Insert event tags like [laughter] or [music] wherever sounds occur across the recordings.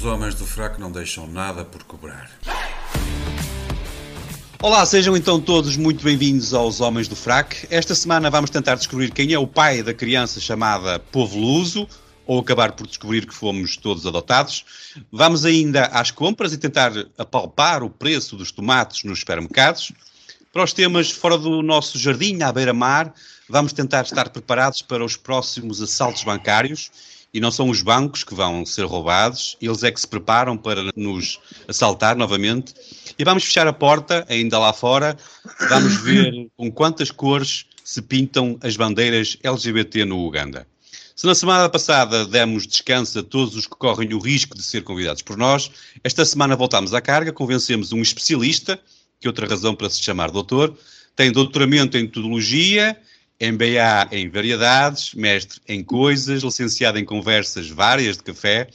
Os homens do fraco não deixam nada por cobrar. Olá, sejam então todos muito bem-vindos aos Homens do Frac. Esta semana vamos tentar descobrir quem é o pai da criança chamada Povo Luso, ou acabar por descobrir que fomos todos adotados. Vamos ainda às compras e tentar apalpar o preço dos tomates nos supermercados. Para os temas fora do nosso jardim, à beira-mar, vamos tentar estar preparados para os próximos assaltos bancários e não são os bancos que vão ser roubados, eles é que se preparam para nos assaltar novamente. E vamos fechar a porta, ainda lá fora, vamos [coughs] ver com quantas cores se pintam as bandeiras LGBT no Uganda. Se na semana passada demos descanso a todos os que correm o risco de ser convidados por nós, esta semana voltamos à carga, convencemos um especialista, que outra razão para se chamar doutor, tem doutoramento em metodologia, MBA em variedades, mestre em coisas, licenciado em conversas várias de café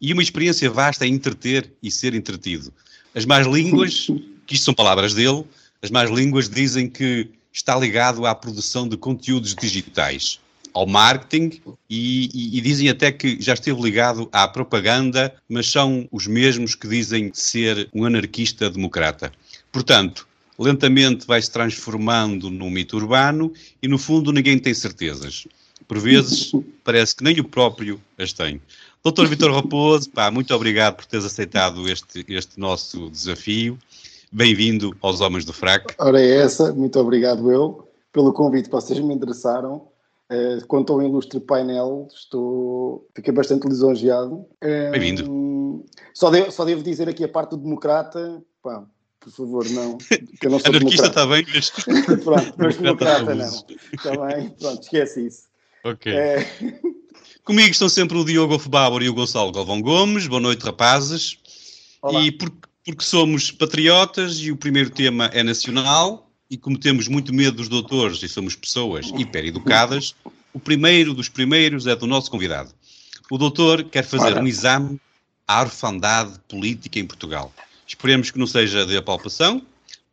e uma experiência vasta em entreter e ser entretido. As más línguas, [laughs] que isto são palavras dele, as más línguas dizem que está ligado à produção de conteúdos digitais, ao marketing e, e, e, dizem até que já esteve ligado à propaganda, mas são os mesmos que dizem ser um anarquista democrata. Portanto, lentamente vai se transformando num mito urbano e, no fundo, ninguém tem certezas. Por vezes, [laughs] parece que nem o próprio as tem. Doutor Vitor Raposo, pá, muito obrigado por teres aceitado este, este nosso desafio. Bem-vindo aos Homens do Frac. Ora, é essa, muito obrigado eu pelo convite que vocês me endereçaram. Uh, quanto ao ilustre painel, estou, fiquei bastante lisonjeado. Bem-vindo. Só, só devo dizer aqui a parte do democrata, pá, por favor, não. Que eu não [laughs] sou Anarquista está bem, mas... [laughs] pronto, mas democrata não. Está bem? Pronto, esquece isso. Ok. É... [laughs] Comigo estão sempre o Diogo Febábor e o Gonçalo Galvão Gomes. Boa noite, rapazes. Olá. E por, porque somos patriotas e o primeiro tema é nacional, e como temos muito medo dos doutores e somos pessoas hiper-educadas, o primeiro dos primeiros é do nosso convidado. O doutor quer fazer Ora. um exame à orfandade política em Portugal. Esperemos que não seja de apalpação,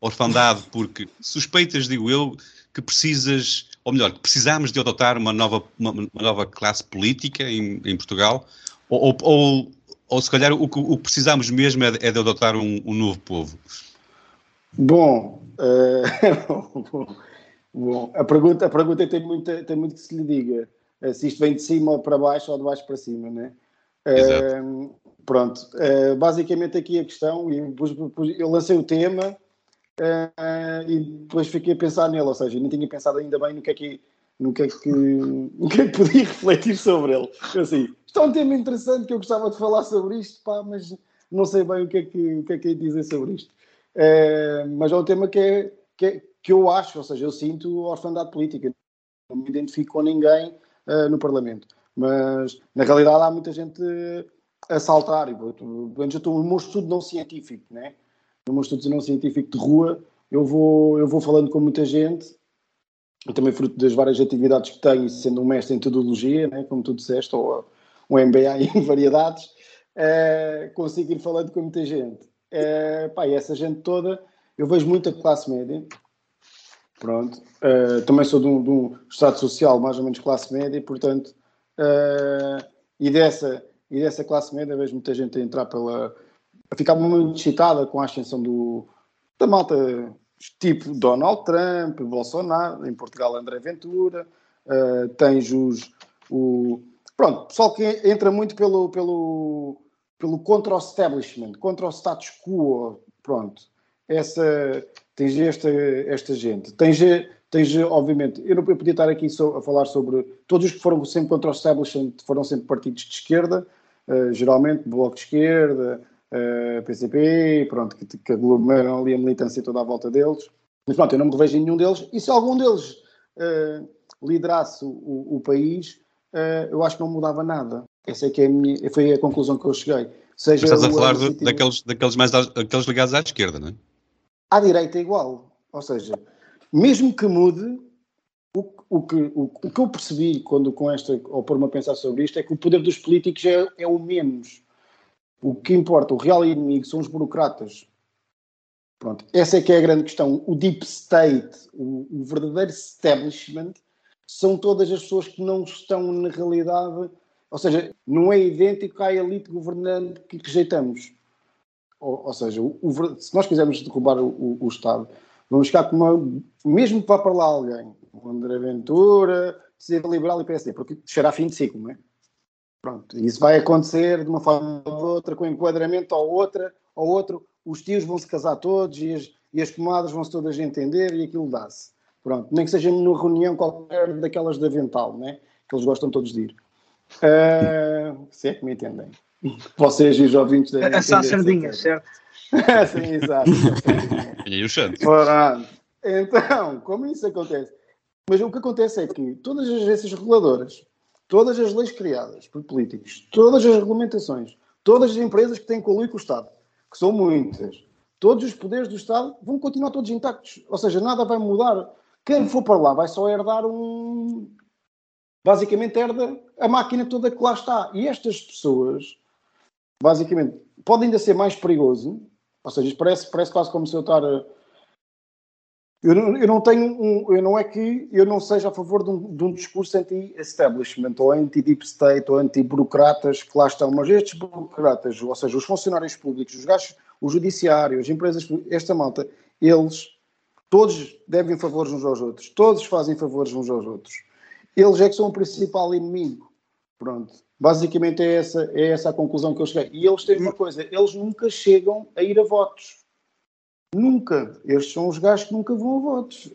orfandade, porque suspeitas, digo eu, que precisas, ou melhor, que precisamos de adotar uma nova, uma, uma nova classe política em, em Portugal, ou, ou, ou, ou, se calhar o, o que precisamos mesmo é de, é de adotar um, um, novo povo. Bom, uh, [laughs] bom, a pergunta, a pergunta tem, muito, tem muito que se lhe diga. Uh, se isto vem de cima para baixo ou de baixo para cima, né? Exato. Uh, Pronto, uh, basicamente aqui a questão, e eu lancei o tema uh, e depois fiquei a pensar nele, ou seja, nem tinha pensado ainda bem no que é que, no que, é que, [laughs] no que, é que podia [laughs] refletir sobre ele. Assim, isto é um tema interessante que eu gostava de falar sobre isto, pá, mas não sei bem o que é que, o que, é que dizer sobre isto. Uh, mas é um tema que, é, que, é, que eu acho, ou seja, eu sinto orfandade política, não me identifico com ninguém no Parlamento. Mas na realidade há muita gente a saltar. Eu estou no meu estudo não científico, né? no meu estudo não científico de rua, eu vou, eu vou falando com muita gente, e também fruto das várias atividades que tenho, sendo um mestre em metodologia, né? como tu disseste, ou um MBA [laughs] em variedades, é, consigo ir falando com muita gente. É, pá, e essa gente toda, eu vejo muita classe média, pronto, é, também sou de um, de um, estado social mais ou menos classe média, portanto, e dessa e dessa classe média vejo muita gente a entrar pela. a ficar muito excitada com a ascensão do, da malta tipo Donald Trump, Bolsonaro, em Portugal André Ventura, uh, tens os. O, pronto, pessoal que entra muito pelo, pelo, pelo contra o establishment, contra o status quo, pronto. Essa, tens esta, esta gente. Tens, tens, obviamente, eu não eu podia estar aqui so, a falar sobre todos os que foram sempre contra o establishment, foram sempre partidos de esquerda, uh, geralmente Bloco de Esquerda, uh, eh, PCP, pronto, que, que aglomeram ali a militância toda à volta deles. Mas pronto, eu não me revejo em nenhum deles, e se algum deles uh, liderasse o, o país, eu acho que não mudava nada. Essa é que é a minha, foi a conclusão que eu cheguei. Seja Estás a falar do, daqueles, daqueles, mais, daqueles ligados à esquerda, não é? À direita é igual. Ou seja, mesmo que mude, o, o, que, o, o, que eu percebi quando com esta, ou por-me a pensar sobre isto, é que o poder dos políticos é, é o menos. O que importa, o real inimigo são os burocratas. Pronto, essa é que é a grande questão. O deep state, o, o, verdadeiro establishment, são todas as pessoas que não estão, na realidade, ou seja, não é idêntico à elite governante que rejeitamos. Ou, ou seja, o, o, se nós quisermos derrubar o, o, Estado, vamos ficar com uma. Mesmo que vá para lá alguém, o André Ventura, ser liberal e PSD, porque será fim de ciclo, não é? Pronto, isso vai acontecer de uma forma ou outra, com enquadramento ou outra, ou outro, os tios vão se casar todos e as, e as comadres vão-se todas entender e aquilo dá-se. Pronto, nem que seja numa reunião qualquer daquelas de avental, né? que eles gostam todos de ir. Uh, se é que me entendem. Vocês e os ouvintes devem entender. São sardinhas, certo? [laughs] Sim, exato. e o Santos. Então, como isso acontece? Mas o que acontece é que todas as agências reguladoras, todas as leis criadas por políticos, todas as regulamentações, todas as empresas que têm coluio com o Estado, que são muitas, todos os poderes do Estado vão continuar todos intactos. Ou seja, nada vai mudar. Quem for para lá vai só herdar um. Basicamente, herda a máquina toda que lá está. E estas pessoas, basicamente, podem ainda ser mais perigoso. Ou seja, parece, parece quase como se eu estar. Eu não, eu não tenho um. Eu não é que eu não seja a favor de um, de um discurso anti-establishment ou anti-deep state ou anti-burocratas que lá estão, mas estes burocratas, ou seja, os funcionários públicos, os gajos o judiciário, as empresas, esta malta, eles todos devem favores uns aos outros, todos fazem favores uns aos outros. Eles é que são o principal inimigo. Pronto. Basicamente é essa, é essa a conclusão que eu cheguei. E eles têm uma coisa, eles nunca chegam a ir a votos. Nunca. Estes são os gajos que nunca vão a votos.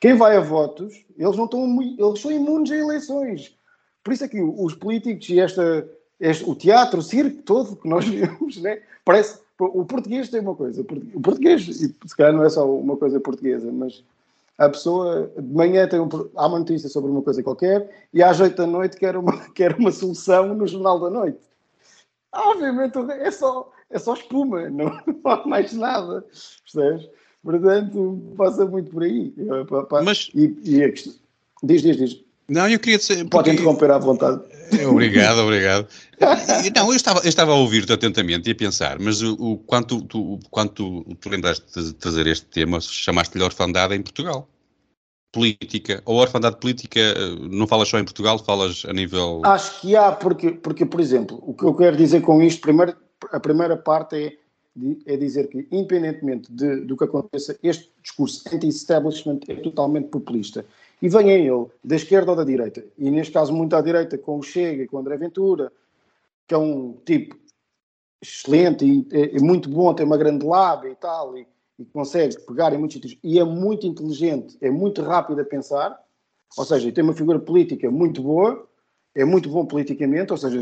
Quem vai a votos, eles não estão eles são imunes a eleições. Por isso é que os políticos e esta, este, o teatro, o circo todo que nós [laughs] vemos, né, parece o português tem uma coisa, o português, e se calhar não é só uma coisa portuguesa, mas a pessoa de manhã tem um, há uma notícia sobre uma coisa qualquer e às oito da noite quer uma, [laughs] quer uma solução no jornal da noite. Obviamente é só, é só espuma, [laughs] não, não há mais nada, percebes? Portanto, passa muito por aí. Mas... E, e. Diz, diz, diz. Não, eu queria dizer. Pode interromper à vontade. Obrigado, obrigado. Não, eu estava, eu estava a ouvir-te atentamente e a pensar, mas o, o quanto, tu, quanto tu lembraste de trazer este tema, chamaste-lhe orfandade em Portugal. Política. Ou orfandade política, não falas só em Portugal, falas a nível. Acho que há, porque, porque por exemplo, o que eu quero dizer com isto, primeiro, a primeira parte é é dizer que, independentemente de, do que aconteça, este discurso anti-establishment é totalmente populista e venha ele da esquerda ou da direita, e neste caso muito à direita, com o Chega e com o André Ventura, que é um tipo excelente e é, é muito bom, tem uma grande lábia e tal, e, e, consegue pegar em muitos sítios, e é muito inteligente, é muito rápido a pensar, ou seja, tem uma figura política muito boa, é muito bom politicamente, ou seja,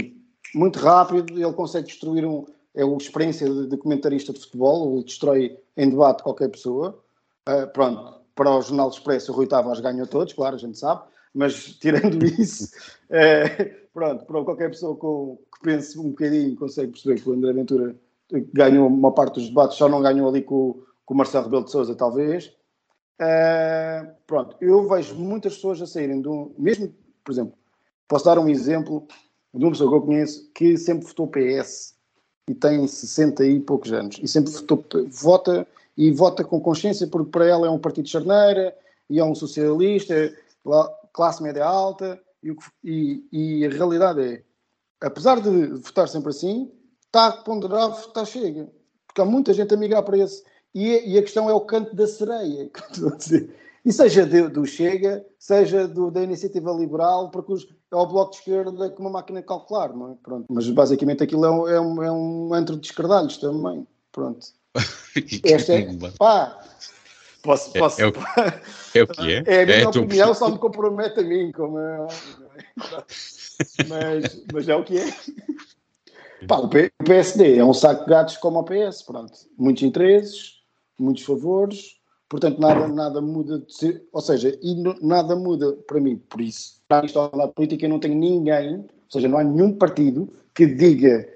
muito rápido, ele consegue destruir um. É uma experiência de, de comentarista de futebol, ele destrói em debate qualquer pessoa. Uh, pronto, para o Jornal Expresso, o Rui Tavares ganhou todos, claro, a gente sabe, mas [laughs] tirando isso, é, pronto, para qualquer pessoa com, que pense um bocadinho consegue perceber que o André Ventura ganhou uma parte dos debates, só não ganhou ali com, com o Marcelo Rebelo de Sousa, talvez. É, pronto, eu vejo muitas pessoas a saírem um, mesmo, por exemplo, posso dar um exemplo de uma pessoa que eu conheço que sempre votou PS e tem 60 e poucos anos e sempre votou, vota e vota com consciência porque para ela é um partido de charneira e é um socialista, classe média alta, e, e, e a realidade é, apesar de votar sempre assim, está a ponderar votar chega, porque há muita gente a migrar para esse. E, e a questão é o canto da sereia, [laughs] que estou a dizer. E seja do, do Chega, seja do, da Iniciativa Liberal, porque os, é o Bloco de Esquerda com uma máquina de calcular, não é? Pronto. Mas basicamente aquilo é um, é um, é um antro de escardalhos também. Pronto. [laughs] Esta é. Pá! Posso, posso, é, [laughs] é, o, é o que é? É a minha é opinião, [laughs] só me compromete a mim, como é, mas, mas é o que é. Pá, o PSD é um saco de gatos como o PS, pronto. Muitos interesses, muitos favores, portanto nada, nada muda, ser, ou seja, e nada muda para mim, por isso, na história política eu não tenho ninguém, ou seja, não há nenhum partido que diga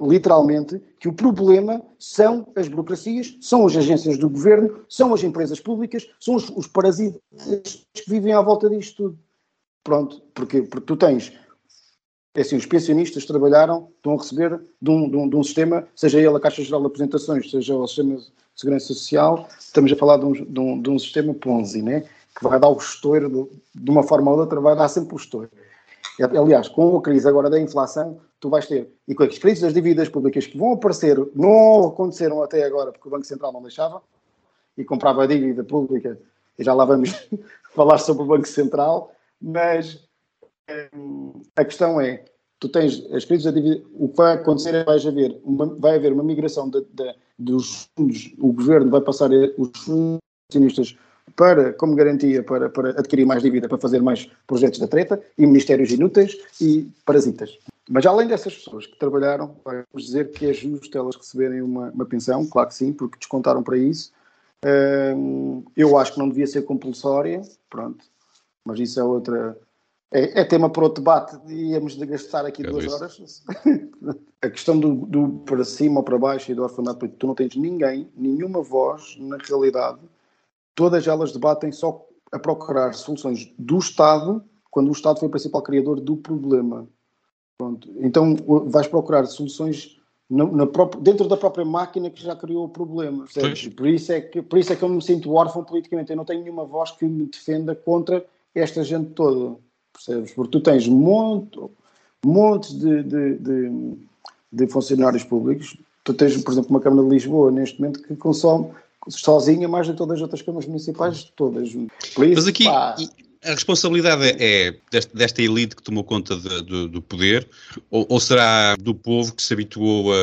literalmente, que o problema são as burocracias, são as agências do governo, são as empresas públicas, são os, os parasitas que vivem à volta disto tudo. Pronto, porque, porque tu tens, é assim, os pensionistas trabalharam, estão a receber de um, de um, de um sistema, seja ele a Caixa Geral de Apresentações, seja o Sistema de Segurança Social, estamos a falar de um, de um, de um sistema Ponzi, né? que vai dar o estouro, de, de uma forma ou de outra, vai dar sempre o estouro. Aliás, com a crise agora da inflação, tu vais ter, e com as crises das dívidas públicas que vão aparecer, não aconteceram até agora, porque o Banco Central não deixava, e comprava a dívida pública, e já lá vamos [laughs] falar sobre o Banco Central, mas hum, a questão é, tu tens as crises da dívida, o que vai acontecer é vai haver uma, vai haver uma migração de, de, dos fundos, o governo vai passar os fundos para, como garantia para, para adquirir mais dívida, para fazer mais projetos da treta, e ministérios inúteis e parasitas. Mas além dessas pessoas que trabalharam, vamos dizer que é justo elas receberem uma, uma pensão, claro que sim, porque descontaram para isso. eu acho que não devia ser compulsória, pronto, mas isso é outra. É, é tema para outro debate, íamos de gastar aqui é duas isso. horas. [laughs] a questão do, do para cima ou para baixo e do orfanato político, tu não tens ninguém, nenhuma voz, na realidade, todas elas debatem só a procurar soluções do Estado, quando o Estado foi o principal criador do problema. Pronto. Então vais procurar soluções na, na própria, dentro da própria máquina que já criou o problema. Por isso, é que, por isso é que eu me sinto órfão politicamente. Eu não tenho nenhuma voz que me defenda contra esta gente toda. Percebes? Porque tu tens monte, montes de, de, de, de funcionários públicos. Tu tens, por exemplo, uma Câmara de Lisboa neste momento que consome sozinha mais de todas as outras câmaras municipais, todas. Isso, Mas aqui pá, a responsabilidade é, é desta, desta, elite que tomou conta de, de, do poder ou, ou, será do povo que se habituou a,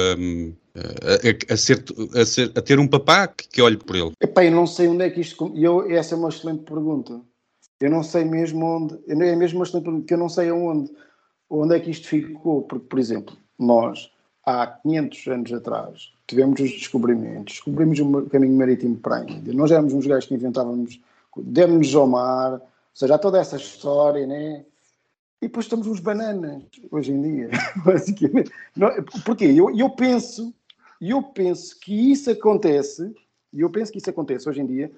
a, a, ser, a, ser, a ter um papá que, que olhe por ele? Epá, eu não sei onde é que isto... Eu, essa é uma excelente pergunta. Eu não sei mesmo onde... É mesmo uma excelente pergunta, que eu não sei aonde. Onde é que isto ficou? Porque, por exemplo, nós, há 500 anos atrás, tivemos os descobrimentos, descobrimos o caminho marítimo para a Índia. Nós éramos uns gajos que inventávamos, demos-nos ao mar, ou seja, há toda essa história, né? E depois estamos uns bananas, hoje em dia, [laughs] basicamente. Não, porquê? Eu, eu penso, eu penso que isso acontece, e eu penso que isso acontece hoje em dia,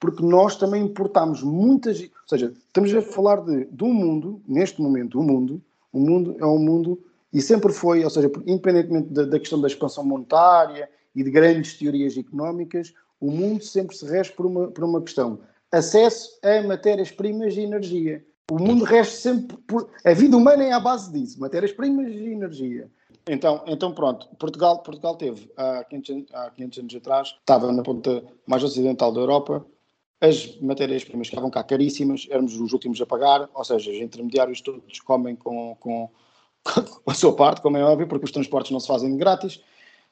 porque nós também importamos muitas, ou seja, estamos a falar de, de um mundo, neste momento, um mundo, o um mundo é um mundo e sempre foi, ou seja, independentemente da, da, questão da expansão monetária e de grandes teorias económicas, o mundo sempre se rege por uma, por uma questão: acesso a matérias-primas e energia. O mundo rege sempre por. A vida humana é à base disso: matérias-primas e energia. Então, então pronto, Portugal, Portugal teve há 500, há 500 anos atrás, estava na ponta mais ocidental da Europa, as matérias-primas estavam cá caríssimas, éramos os últimos a pagar, ou seja, os intermediários todos comem com, com [laughs] a sua parte, como é óbvio, porque os transportes não se fazem de grátis,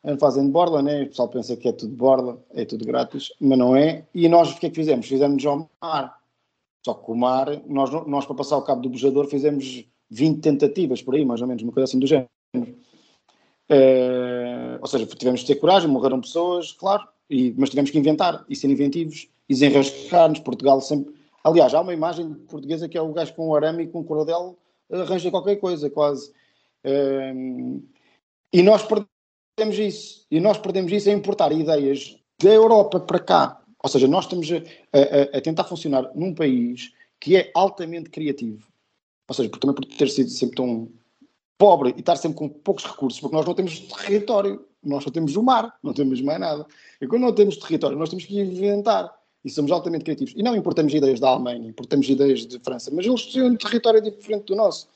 não fazem de borla, né? o pessoal pensa que é tudo de borla, é tudo grátis, mas não é. E nós o que é que fizemos? Fizemos ao mar. Só que o mar, nós, nós para passar o cabo do bujador fizemos 20 tentativas por aí, mais ou menos, uma coisa assim do género. É, ou seja, tivemos de ter coragem, morreram pessoas, claro, e, mas tivemos que inventar e ser inventivos e desenrascar-nos. Portugal sempre. Aliás, há uma imagem portuguesa que é o gajo com um arame e com um cordel arranja qualquer coisa, quase. E nós perdemos isso. E nós perdemos isso a importar ideias da Europa para cá. Ou seja, nós estamos a, a, a, tentar funcionar num país que é altamente criativo. Ou seja, também por ter sido sempre tão pobre e estar sempre com poucos recursos, porque nós não temos território, nós só temos o mar, não temos mais nada. E quando não temos território, nós temos que inventar. E somos altamente criativos. E não importamos ideias da Alemanha, importamos ideias de França, mas eles têm um território diferente do nosso.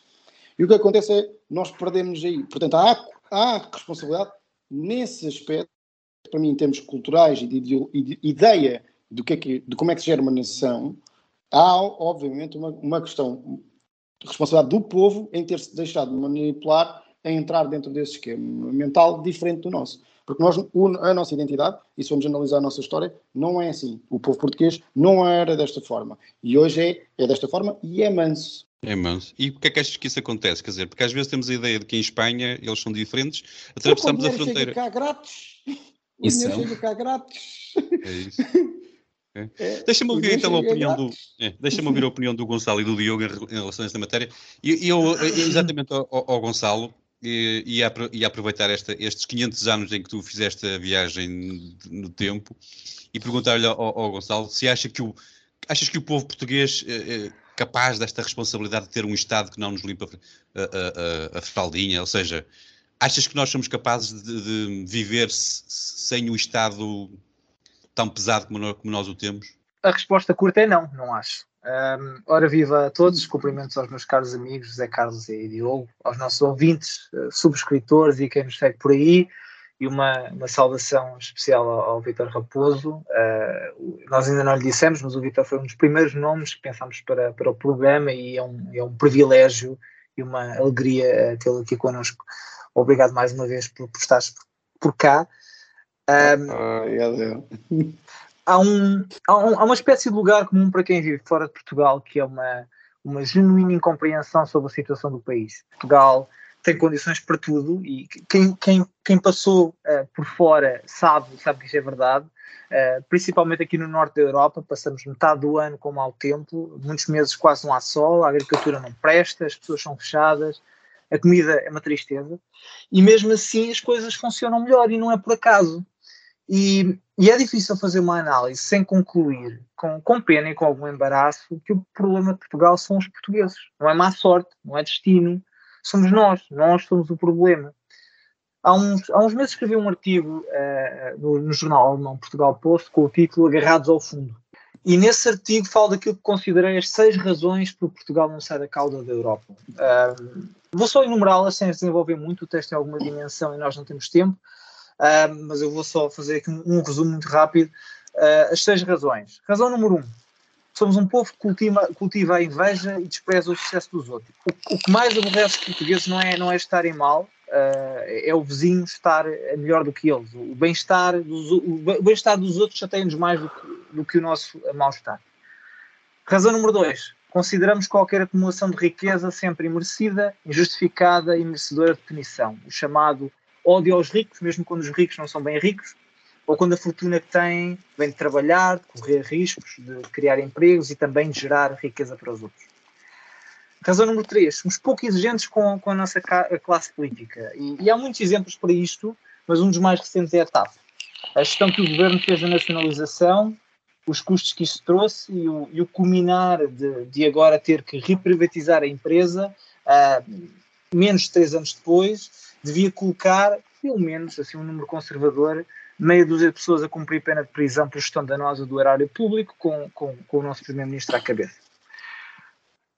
E o que acontece é nós perdemos aí. Portanto, há, há responsabilidade nesse aspecto, para mim, em termos culturais e de, de, de ideia do que é que, de como é que se gera uma nação, há, obviamente, uma, uma questão de responsabilidade do povo em ter-se deixado de manipular a entrar dentro desse esquema mental diferente do nosso. Porque nós, a nossa identidade, e se vamos analisar a nossa história, não é assim. O povo português não era desta forma. E hoje é, é desta forma e é manso. É manso. E porquê é que achas que isso acontece? Quer dizer, porque às vezes temos a ideia de que em Espanha eles são diferentes, atravessamos a fronteira. Chega cá grátis. O isso dinheiro chega cá grátis. É isso. [laughs] É. É, deixa-me ouvir então a opinião do é, deixa-me ouvir a opinião do Gonçalo e do Diogo em, em relação a esta matéria. E eu, exatamente ao, ao Gonçalo, e, e, a, e a aproveitar esta, estes 500 anos em que tu fizeste a viagem no tempo e perguntar-lhe ao, ao, Gonçalo se acha que o, achas que o povo português é, capaz desta responsabilidade de ter um Estado que não nos limpa a, a, a, fraldinha? Ou seja, achas que nós somos capazes de, de viver sem o Estado tão pesado como nós, como nós o temos? A resposta curta é não, não acho. Um, ora viva a todos, cumprimentos aos meus caros amigos José Carlos e Diogo, aos nossos ouvintes, uh, subscritores e quem nos segue por aí, e uma, uma saudação especial ao, ao Vitor Raposo. Uh, nós ainda não lhe dissemos, mas o Vitor foi um dos primeiros nomes que pensámos para, para o programa e é um, é um privilégio e uma alegria tê-lo aqui connosco. Obrigado mais uma vez por, por estares por, por cá. Um, [laughs] há, um, há, um, há uma espécie de lugar comum para quem vive fora de Portugal, que é uma, uma genuína incompreensão sobre a situação do país. Portugal tem condições para tudo e quem, quem, quem passou uh, por fora sabe, sabe que isto é verdade. Uh, principalmente aqui no norte da Europa, passamos metade do ano com mau tempo, muitos meses quase não há sol, a agricultura não presta, as pessoas são fechadas, a comida é uma tristeza, e mesmo assim as coisas funcionam melhor e não é por acaso. E, e, é difícil fazer uma análise sem concluir, com, com pena e com algum embaraço, que o problema de Portugal são os portugueses. Não é má sorte, não é destino, somos nós, nós somos o problema. Há uns, há uns meses escrevi um artigo uh, no, no, jornal alemão Portugal Post com o título Agarrados ao Fundo. E nesse artigo falo daquilo que considerei as seis razões para Portugal não sair da cauda da Europa. Uh, vou só enumerá-las sem desenvolver muito, o texto tem alguma dimensão e nós não temos tempo mas eu vou só fazer aqui um, um resumo muito rápido. Uh, as seis razões. Razão número um: somos um povo que cultiva, cultiva a inveja e despreza o sucesso dos outros. O, o, que mais aborrece os portugueses não é, não é estarem mal, uh, é o vizinho estar melhor do que eles. O bem-estar dos, o bem-estar dos outros chateia-nos mais do que, do que o nosso mal-estar. Razão número dois: consideramos qualquer acumulação de riqueza sempre imerecida, injustificada e merecedora de punição. O chamado ódio aos ricos, mesmo quando os ricos não são bem ricos, ou quando a fortuna que têm vem de trabalhar, de correr riscos, de criar empregos e também de gerar riqueza para os outros. Razão número 3. Somos pouco exigentes com, com a nossa classe política. E, e, há muitos exemplos para isto, mas um dos mais recentes é a TAP. A gestão que o governo fez da nacionalização, os custos que isso trouxe e o, e o culminar de, de, agora ter que reprivatizar a empresa, uh, menos de três anos depois, devia colocar, pelo menos, assim, um número conservador, meia dúzia de pessoas a cumprir pena de prisão por gestão danosa do erário público, com, com, com o nosso Primeiro-Ministro à cabeça.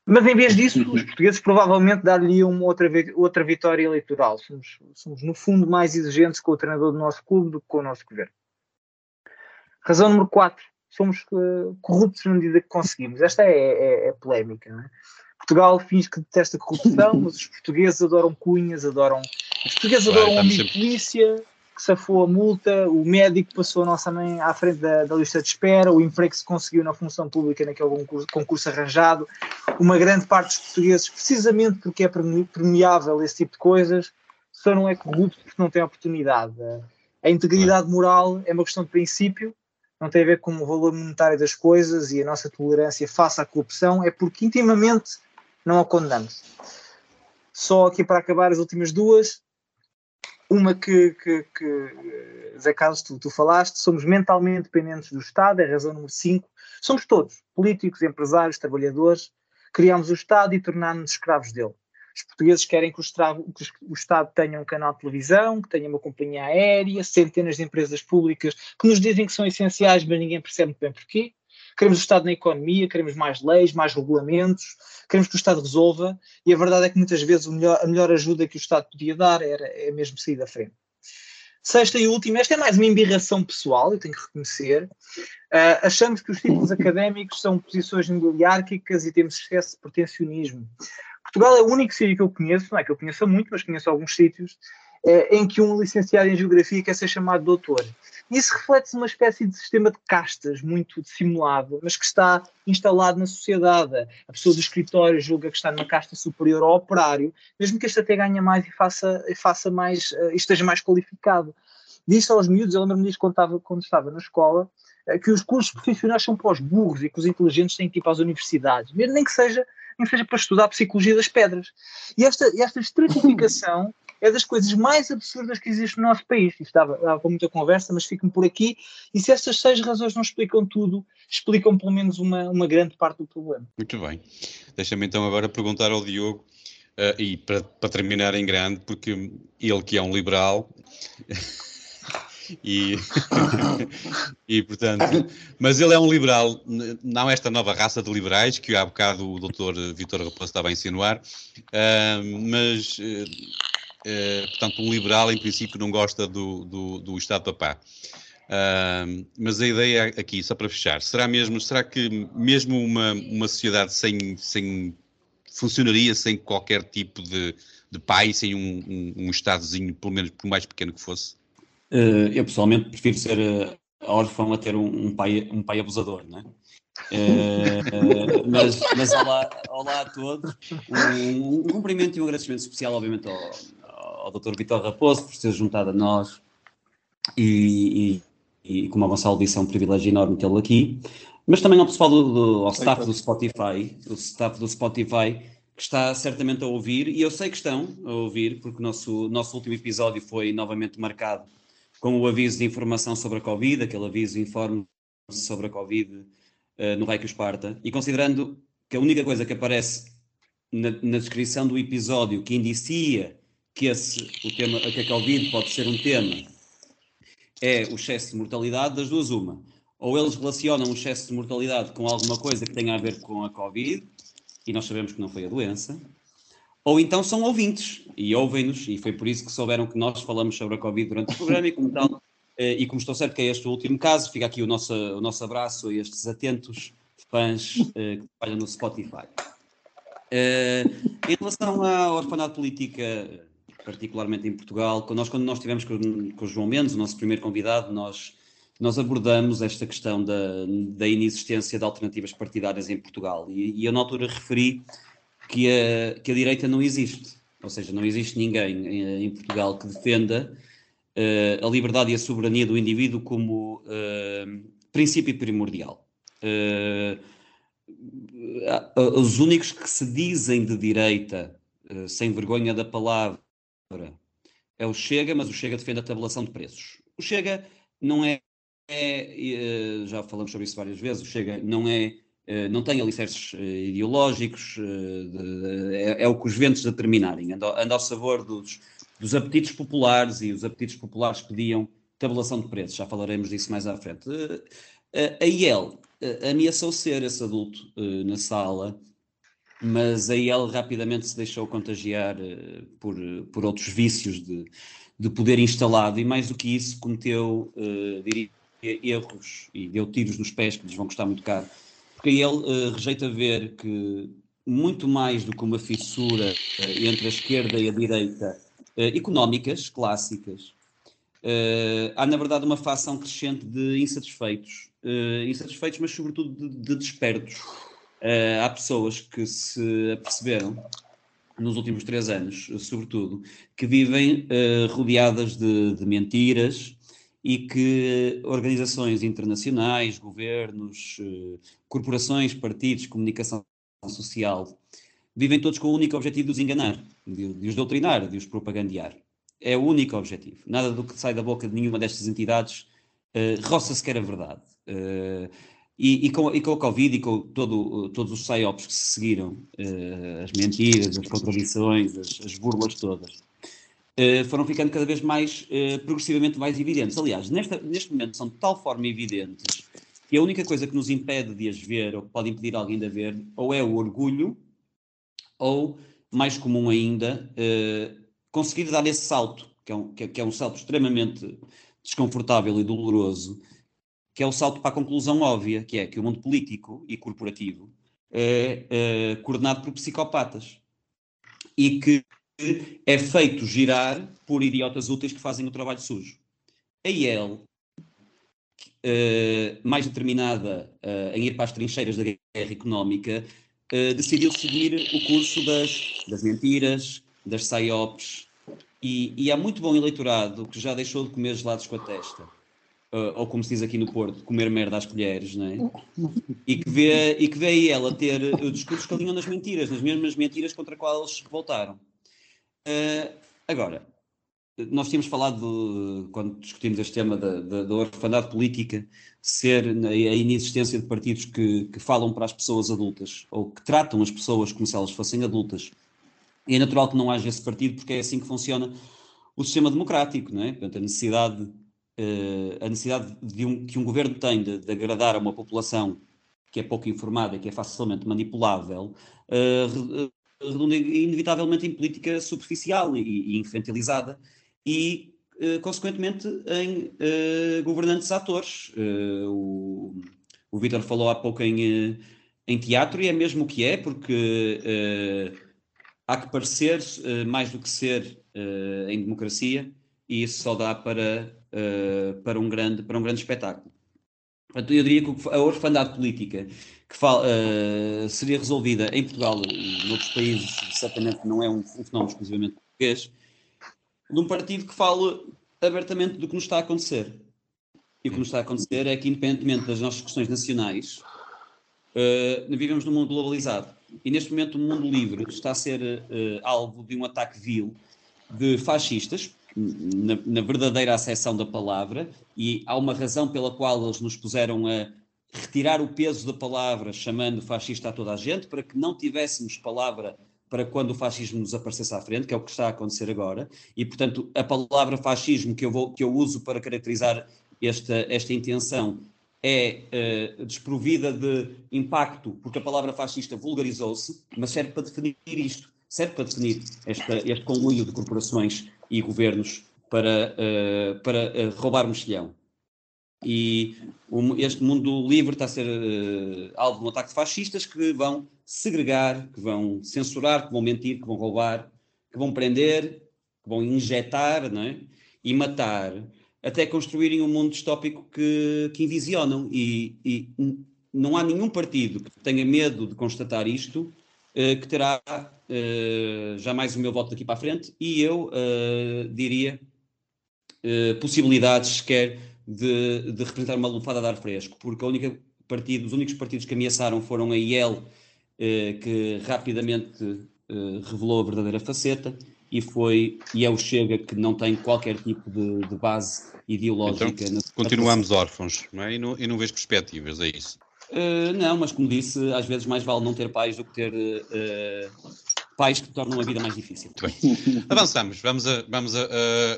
Mas em vez disso, os portugueses provavelmente dar-lhe-iam outra, outra vitória eleitoral. Somos, somos, no fundo, mais exigentes com o treinador do nosso clube do que com o nosso governo. Razão número 4. Somos uh, corruptos na medida que conseguimos. Esta é, é, é polémica. É? Portugal finge que detesta corrupção, mas os portugueses adoram cunhas, adoram. Os portugueses Vai, adoram a sempre... polícia que safou a multa, o médico passou a nossa mãe à frente da, da, lista de espera, o emprego que se conseguiu na função pública naquele concurso, concurso arranjado. Uma grande parte dos portugueses, precisamente porque é premiável esse tipo de coisas, só não é corrupto porque não tem oportunidade. A integridade moral é uma questão de princípio, não tem a ver com o valor monetário das coisas e a nossa tolerância face à corrupção, é porque intimamente não a condenamos. Só aqui para acabar as últimas duas, uma que, que, que Zé Carlos, tu, tu, falaste, somos mentalmente dependentes do Estado, é a razão número 5. Somos todos, políticos, empresários, trabalhadores, criamos o Estado e tornámos-nos escravos dele. Os portugueses querem que o, Estado, que o Estado tenha um canal de televisão, que tenha uma companhia aérea, centenas de empresas públicas que nos dizem que são essenciais, mas ninguém percebe muito bem porquê queremos o Estado na economia, queremos mais leis, mais regulamentos, queremos que o Estado resolva, e a verdade é que muitas vezes melhor, a melhor ajuda que o Estado podia dar era é mesmo sair da frente. Sexta e última, esta é mais uma embirração pessoal, eu tenho que reconhecer. Uh, achamos que os títulos [laughs] académicos são posições nobiliárquicas e temos excesso de protecionismo. Portugal é o único sítio que eu conheço, não é que eu conheça muito, mas conheço alguns sítios, uh, em que um licenciado em Geografia quer ser chamado doutor. Isso reflete-se numa espécie de sistema de castas muito dissimulado, mas que está instalado na sociedade. A pessoa do escritório julga que está numa casta superior ao operário, mesmo que este até ganhe mais e faça, e faça mais, uh, esteja mais qualificado. Disse aos miúdos, eu lembro-me disso quando estava, quando estava na escola, uh, que os cursos profissionais são para os burros e que os inteligentes têm que ir para as universidades, mesmo nem que seja, nem que seja para estudar a psicologia das pedras. E esta, esta estratificação é das coisas mais absurdas que existe no nosso país. Isto dava, dava muita conversa, mas fico-me por aqui. E se estas seis razões não explicam tudo, explicam pelo menos uma, uma grande parte do problema. Muito bem. Deixa-me então agora perguntar ao Diogo, uh, e para, para terminar em grande, porque ele que é um liberal. E, [laughs] e portanto, mas ele é um liberal, não esta nova raça de liberais que há bocado o doutor Vitor Raposo estava a insinuar, uh, mas uh, portanto um liberal em princípio não gosta do, do, do Estado papá. Uh, mas a ideia aqui, só para fechar, será mesmo, será que mesmo uma, uma sociedade sem, sem funcionaria sem qualquer tipo de, de pai, sem um, um, um Estadozinho, pelo menos por mais pequeno que fosse? Uh, eu pessoalmente prefiro ser uh, órfão a ter um, um, pai, um pai abusador, não é? Uh, mas, mas olá, olá a todos. Um, um, cumprimento e um agradecimento especial, obviamente, ao, ao Dr. Vitor Raposo por ter juntado a nós e, e, e, como a Gonçalo disse, é um privilégio enorme tê-lo aqui. Mas também ao pessoal do, do ao staff do Spotify, o staff do Spotify, que está certamente a ouvir, e eu sei que estão a ouvir, porque o nosso, nosso último episódio foi novamente marcado com o aviso de informação sobre a Covid, aquele aviso informe sobre a Covid uh, no Raio Esparta, e considerando que a única coisa que aparece na, na, descrição do episódio que indicia que, esse, o tema, que a Covid pode ser um tema é o excesso de mortalidade, das duas uma. Ou eles relacionam o excesso de mortalidade com alguma coisa que tenha a ver com a Covid, e nós sabemos que não foi a doença, ou então são ouvintes e ouvem-nos, e foi por isso que souberam que nós falamos sobre a Covid durante o programa e como tal, eh, e como estou certo que é este o último caso, fica aqui o nosso, o nosso abraço a estes atentos fãs eh, que trabalham no Spotify. Eh, em relação à orfanato política, particularmente em Portugal, nós, quando nós estivemos com, com o João Mendes, o nosso primeiro convidado, nós, nós abordamos esta questão da, da inexistência de alternativas partidárias em Portugal. E, e eu, na altura, referi que a, que a direita não existe. Ou seja, não existe ninguém em, em Portugal que defenda uh, a liberdade e a soberania do indivíduo como uh, princípio primordial. Uh, os únicos que se dizem de direita, sem vergonha da palavra, é o Chega, mas o Chega defende a tabulação de preços. O Chega não é, é já falamos sobre isso várias vezes, o Chega não é eh, não tem alicerces eh, ideológicos, eh, é, é, o que os ventos determinarem, anda, anda ao sabor dos, dos apetites populares e os apetites populares pediam tabulação de preços, já falaremos disso mais à frente. A IEL ameaçou ser esse adulto na sala, mas a IEL rapidamente se deixou contagiar por, por outros vícios de, de poder instalado e mais do que isso cometeu, diria, erros e deu tiros nos pés que lhes vão custar muito caro porque ele uh, rejeita ver que muito mais do que uma fissura uh, entre a esquerda e a direita, uh, económicas, clássicas, há na verdade uma facção crescente de insatisfeitos, insatisfeitos, mas sobretudo de, de despertos. há pessoas que se aperceberam nos últimos três anos, sobretudo, que vivem rodeadas de, de mentiras, e que organizações internacionais, governos, eh, corporações, partidos, comunicação social, vivem todos com o único objetivo de os enganar, de, de os doutrinar, de os propagandear. É o único objetivo. Nada do que sai da boca de nenhuma destas entidades uh, roça sequer a verdade. Uh, e, e, com, e, com, a Covid e com todo, todos os psyops que se seguiram, uh, as mentiras, as contradições, as, as burlas todas, uh, foram ficando cada vez mais, uh, progressivamente mais evidentes. Aliás, nesta, neste momento são de tal forma evidentes que a única coisa que nos impede de as ver, ou que pode impedir alguém de a ver, ou é o orgulho, ou, mais comum ainda, uh, conseguir dar esse salto, que é, um, que, é, que é um salto extremamente desconfortável e doloroso, que é o salto para a conclusão óbvia, que é que o mundo político e corporativo é, é coordenado por psicopatas e que é feito girar por idiotas úteis que fazem o trabalho sujo. A IEL, uh, mais determinada uh, em ir para as trincheiras da guerra económica, uh, decidiu seguir o curso das, das mentiras, das psyops, e, e há muito bom eleitorado que já deixou de comer gelados com a testa. Ou como se diz aqui no Porto, comer merda às colheres, não é? E que vê, e que vê ela ter discursos que alinham nas mentiras, nas mesmas mentiras contra as quais eles se revoltaram. Uh, agora, nós tínhamos falado, quando discutimos este tema da, da, da orfandade política, ser a inexistência de partidos que, que falam para as pessoas adultas, ou que tratam as pessoas como se elas fossem adultas. E é natural que não haja esse partido, porque é assim que funciona o sistema democrático, não é? Portanto, a necessidade a necessidade de um, que um governo tem de, de, agradar a uma população que é pouco informada que é facilmente manipulável, redunda inevitavelmente em política superficial e, e infantilizada e, consequentemente, em governantes atores. o, o Vítor falou há pouco em, em teatro e é mesmo o que é, porque há que parecer mais do que ser em democracia e isso só dá para, para, um, grande, para um grande espetáculo. Eu diria que a orfandade política que fala, uh, seria resolvida em Portugal e noutros países, certamente não é um, um fenómeno exclusivamente português, de um partido que fala abertamente do que nos está a acontecer. E o que nos está a acontecer é que, independentemente das nossas questões nacionais, uh, vivemos num mundo globalizado. E neste momento o mundo livre está a ser uh, alvo de um ataque vil de fascistas, na, na, verdadeira acessão da palavra, e há uma razão pela qual eles nos puseram a retirar o peso da palavra, chamando fascista a toda a gente, para que não tivéssemos palavra para quando o fascismo nos aparecesse à frente, que é o que está a acontecer agora, e portanto a palavra fascismo que eu, vou, que eu uso para caracterizar esta, esta intenção é uh, desprovida de impacto, porque a palavra fascista vulgarizou-se, mas serve para definir isto, serve para definir esta, este conluio de corporações e governos para, uh, para uh, roubar mexilhão. E este mundo livre está a ser uh, alvo de um ataque de fascistas que vão segregar, que vão censurar, que vão mentir, que vão roubar, que vão prender, que vão injetar é? e matar, até construírem um mundo distópico que, que envisionam. E, e não há nenhum partido que tenha medo de constatar isto que terá uh, jamais o meu voto daqui para a frente e eu uh, diria possibilidades sequer de, de, representar uma lufada de ar fresco, porque a única partido, os únicos partidos que ameaçaram foram a IEL, que rapidamente revelou a verdadeira faceta, e foi e é o Chega que não tem qualquer tipo de, de base ideológica. Então, continuamos órfãos, não é? E não, e não vês perspectivas, é isso? Uh, não, mas como disse, às vezes mais vale não ter pais do que ter uh, pais que tornam a vida mais difícil. Muito bem. Avançamos, vamos, a, vamos a,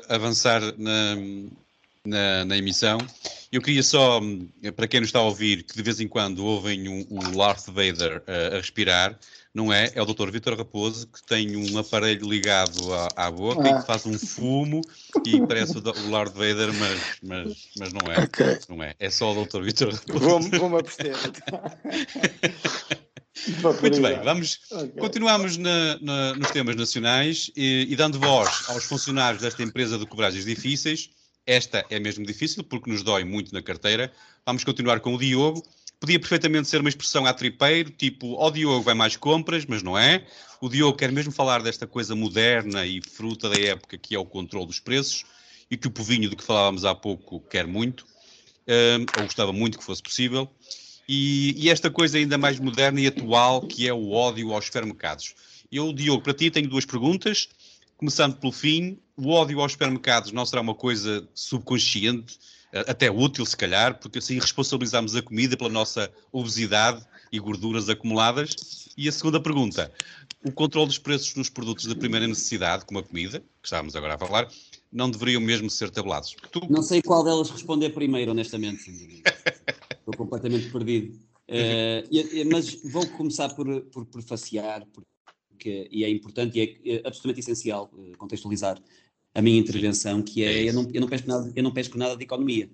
a avançar na, na, na, emissão. Eu queria só, para quem nos está a ouvir, que de vez em quando ouvem o, o Darth Vader a respirar, não é? É o Dr. Vitor Raposo que tem um aparelho ligado à, à boca ah. e que faz um fumo e parece o, o Lord Vader, mas, mas, mas não é. Okay. Não é. É só o Dr. Vitor Raposo. Vou-me [laughs] vou abster. Muito bem, vamos, okay. continuamos na, na, nos temas nacionais e, e, dando voz aos funcionários desta empresa de cobragens difíceis. Esta é mesmo difícil porque nos dói muito na carteira. Vamos continuar com o Diogo Podia perfeitamente ser uma expressão a tripeiro, tipo, ó oh, Diogo vai mais compras, mas não é. O Diogo quer mesmo falar desta coisa moderna e fruta da época que é o controle dos preços e que o povinho do que falávamos há pouco quer muito, um, ou gostava muito que fosse possível. E, e, esta coisa ainda mais moderna e atual que é o ódio aos supermercados. Eu, Diogo, para ti tenho duas perguntas. Começando pelo fim, o ódio aos supermercados não será uma coisa subconsciente? até útil, se calhar, porque assim responsabilizamos a comida pela nossa obesidade e gorduras acumuladas. E a segunda pergunta: o controle dos preços nos produtos de primeira necessidade, como a comida, que estávamos agora a falar, não deveriam mesmo ser tabulados? Tu... Não sei qual delas responder primeiro, honestamente. [laughs] Estou completamente perdido. Uh, [laughs] mas vou começar por, por prefaciar, porque, e é importante e é, é absolutamente essencial uh, contextualizar a minha intervenção, que é, é eu, não, eu, não pesco nada, eu não pesco nada de economia.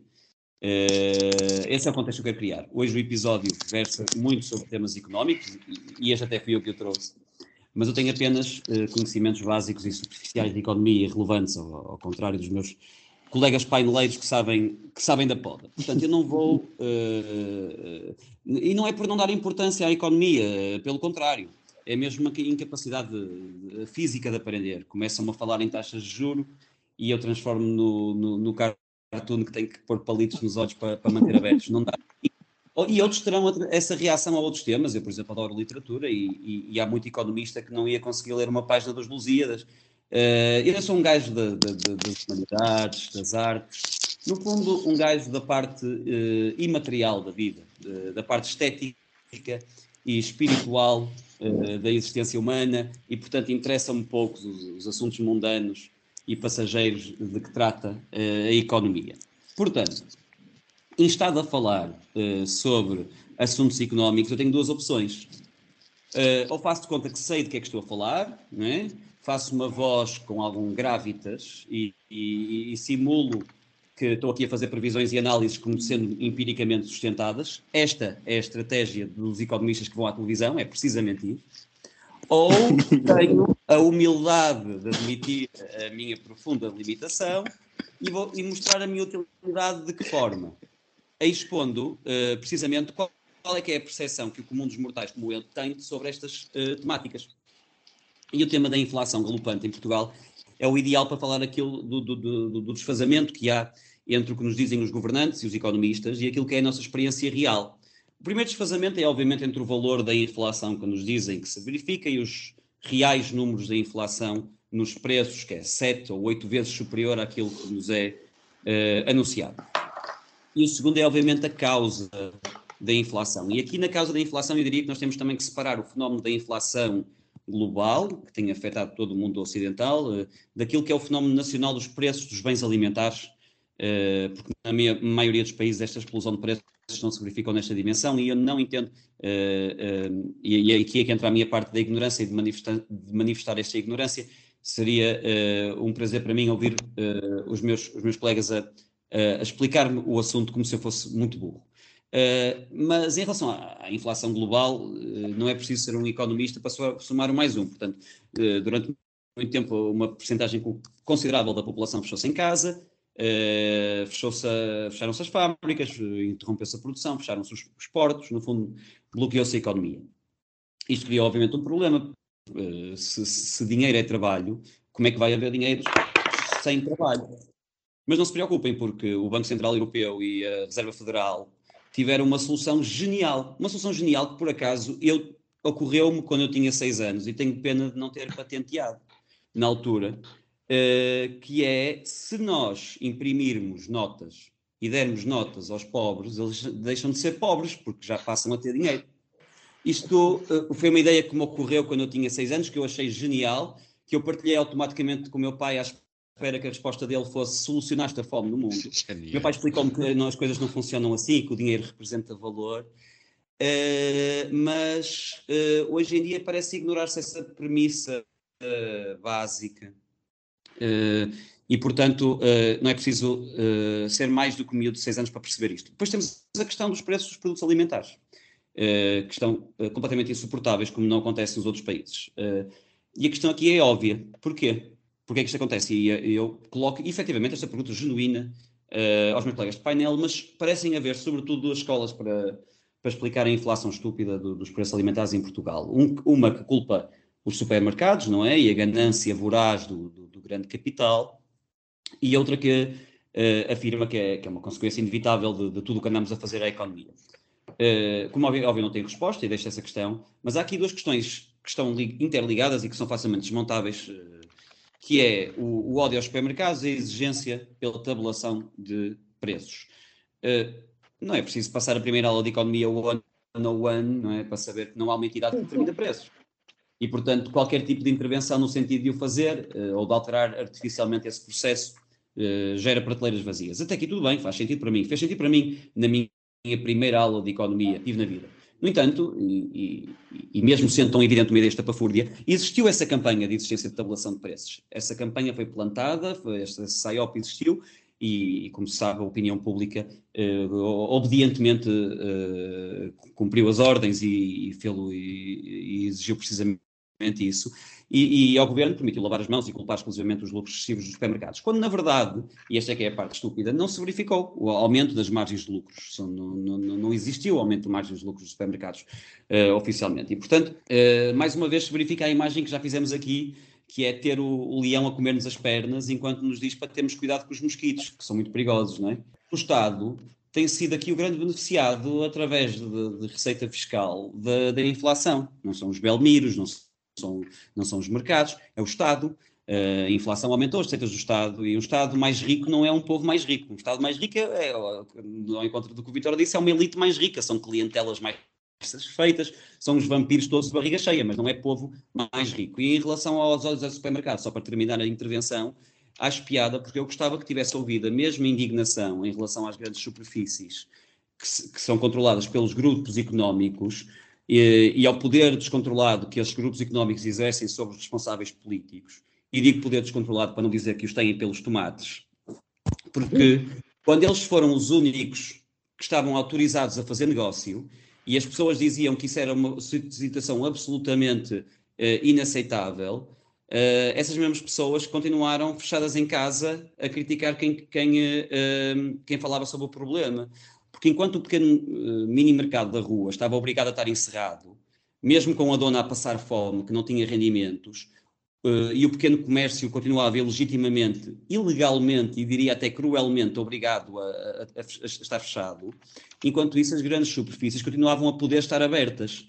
Uh, esse é o contexto que eu quero criar. Hoje o episódio versa muito sobre temas económicos, e, e este até fui eu que eu trouxe, mas eu tenho apenas uh, conhecimentos básicos e superficiais de economia relevantes, ao, ao, contrário dos meus colegas paineleiros que sabem, que sabem da poda. Portanto, eu não vou. Uh, e não é por não dar importância à economia, pelo contrário é mesmo uma incapacidade física de aprender. Começam a falar em taxas de juro e eu transformo no, no, no cartoon que tem que pôr palitos nos olhos para, para manter abertos. Não dá. E, outros terão essa reação a outros temas. Eu, por exemplo, adoro literatura e, e, e há muito economista que não ia conseguir ler uma página dos Lusíadas. Uh, eu sou um gajo de, de, das humanidades, das artes, no fundo, um gajo da parte uh, imaterial da vida, da parte estética e espiritual uh, da existência humana e, portanto, interessam-me pouco os, os, assuntos mundanos e passageiros de que trata uh, a economia. Portanto, instado a falar uh, sobre assuntos económicos, eu tenho duas opções. Ou faço de conta que sei de que é que estou a falar, não é? faço uma voz com algum gravitas e, e, e simulo que estou aqui a fazer previsões e análises como sendo empiricamente sustentadas. Esta é a estratégia dos economistas que vão à televisão, é precisamente isso. Ou [laughs] tenho a humildade de admitir a minha profunda limitação e, vou, e mostrar a minha utilidade de que forma? Expondo uh, precisamente qual, qual, é que é a percepção que o comum dos mortais como eu tem sobre estas uh, temáticas. E o tema da inflação galopante em Portugal é o ideal para falar aquilo do, do, do, do desfazamento que há entre o que nos dizem os governantes e os economistas e aquilo que é a nossa experiência real. O primeiro desfazamento é, obviamente, entre o valor da inflação que nos dizem que se verifica e os reais números da inflação nos preços, que é sete ou oito vezes superior àquilo que nos é uh, anunciado. E o segundo é, obviamente, a causa da inflação. E aqui, na causa da inflação, eu diria que nós temos também que separar o fenómeno da inflação global, que tem afetado todo o mundo ocidental, uh, daquilo que é o fenómeno nacional dos preços dos bens alimentares, uh, porque na minha, maioria dos países esta explosão de preços não se verificam nesta dimensão e eu não entendo, uh, e, e, aqui é que entra a minha parte da ignorância e de manifestar, de manifestar esta ignorância, seria um prazer para mim ouvir os, meus, os meus colegas a, a explicar-me o assunto como se eu fosse muito burro. Uh, mas em relação à, inflação global, uh, não é preciso ser um economista para somar um mais um. Portanto, uh, durante muito tempo, uma percentagem considerável da população fechou-se em casa, fechou-se fecharam-se as fábricas, interrompeu-se a produção, fecharam-se os, os, portos, no fundo, bloqueou-se a economia. Isto cria, obviamente, um problema. Se, se dinheiro é trabalho, como é que vai haver dinheiro sem trabalho? Mas não se preocupem, porque o Banco Central Europeu e a Reserva Federal tiveram uma solução genial. Uma solução genial que, por acaso, eu ocorreu-me quando eu tinha seis anos e tenho pena de não ter patenteado na altura, uh, que é se nós imprimirmos notas e dermos notas aos pobres, eles deixam de ser pobres porque já passam a ter dinheiro. Isto uh, foi uma ideia que me ocorreu quando eu tinha seis anos, que eu achei genial, que eu partilhei automaticamente com o meu pai às espera que a resposta dele fosse solucionaste a fome no mundo. [laughs] Genial. Meu pai explicou-me que não, as coisas não funcionam assim, que o dinheiro representa valor. Uh, mas uh, hoje em dia parece ignorar-se essa premissa uh, básica. e, portanto, não é preciso ser mais do que um miúdo de 6 anos para perceber isto. Depois temos a questão dos preços dos produtos alimentares, que estão completamente insuportáveis, como não acontece nos outros países. e a questão aqui é óbvia. Porquê? Porquê é que isto acontece? E eh, eu coloco efetivamente esta pergunta genuína uh, aos meus colegas de painel, mas parecem haver, sobretudo, duas escolas para, para explicar a inflação estúpida do, dos preços alimentares em Portugal. Um, uma que culpa os supermercados, não é? E a ganância voraz do, do, do grande capital, e outra que uh, afirma que é, que é, uma consequência inevitável de, de tudo o que andamos a fazer à economia. Uh, como óbvio, óbvio, não tenho resposta e deixo essa questão, mas há aqui duas questões que estão interligadas e que são facilmente desmontáveis uh, que é o, o ódio aos supermercados e a exigência pela tabulação de preços. Uh, não é preciso passar a primeira aula de economia one on one, não é? Para saber que não há uma entidade que determina preços. E, portanto, qualquer tipo de intervenção no sentido de o fazer uh, ou de alterar artificialmente esse processo uh, gera prateleiras vazias. Até aqui tudo bem, faz sentido para mim. Fez sentido para mim na minha primeira aula de economia, tive na vida. No entanto, e, e, e, mesmo sendo tão evidente uma ideia estapafúrdia, existiu essa campanha de existência de tabulação de preços. Essa campanha foi plantada, foi, esta SIOP existiu, e, como se sabe, a opinião pública eh, obedientemente eh, cumpriu as ordens e, e, e exigiu precisamente isso, e, e, ao governo permitiu lavar as mãos e culpar exclusivamente os lucros excessivos dos supermercados. Quando, na verdade, e esta é que é a parte estúpida, não se verificou o aumento das margens de lucros. Não, não, não existiu aumento de margens de lucros dos supermercados uh, oficialmente. E, portanto, uh, mais uma vez se verifica a imagem que já fizemos aqui, que é ter o, o leão a comer-nos as pernas, enquanto nos diz para termos cuidado com os mosquitos, que são muito perigosos, não é? O Estado tem sido aqui o grande beneficiado através de, de receita fiscal da inflação. Não são os belmiros, não são são, não são os mercados, é o Estado. Uh, a inflação aumentou, as receitas do Estado, e um Estado mais rico não é um povo mais rico. Um Estado mais rico, é, é ao encontro do que o Vitor disse, é uma elite mais rica, são clientelas mais satisfeitas, são os vampiros todos de barriga cheia, mas não é povo mais rico. E em relação aos olhos ao supermercado, só para terminar a intervenção, acho piada porque eu gostava que tivesse ouvido a mesma indignação em relação às grandes superfícies que, que são controladas pelos grupos económicos e, e, ao poder descontrolado que esses grupos económicos exercem sobre os responsáveis políticos. E digo poder descontrolado para não dizer que os têm pelos tomates, porque quando eles foram os únicos que estavam autorizados a fazer negócio e as pessoas diziam que isso era uma situação absolutamente uh, inaceitável, uh, essas mesmas pessoas continuaram fechadas em casa a criticar quem, quem, uh, quem falava sobre o problema. Porque enquanto o pequeno mini mercado da rua estava obrigado a estar encerrado, mesmo com a dona a passar fome, que não tinha rendimentos, Uh, e o pequeno comércio continuava legitimamente, ilegalmente e diria até cruelmente obrigado a, a, a, a, estar fechado, enquanto isso as grandes superfícies continuavam a poder estar abertas.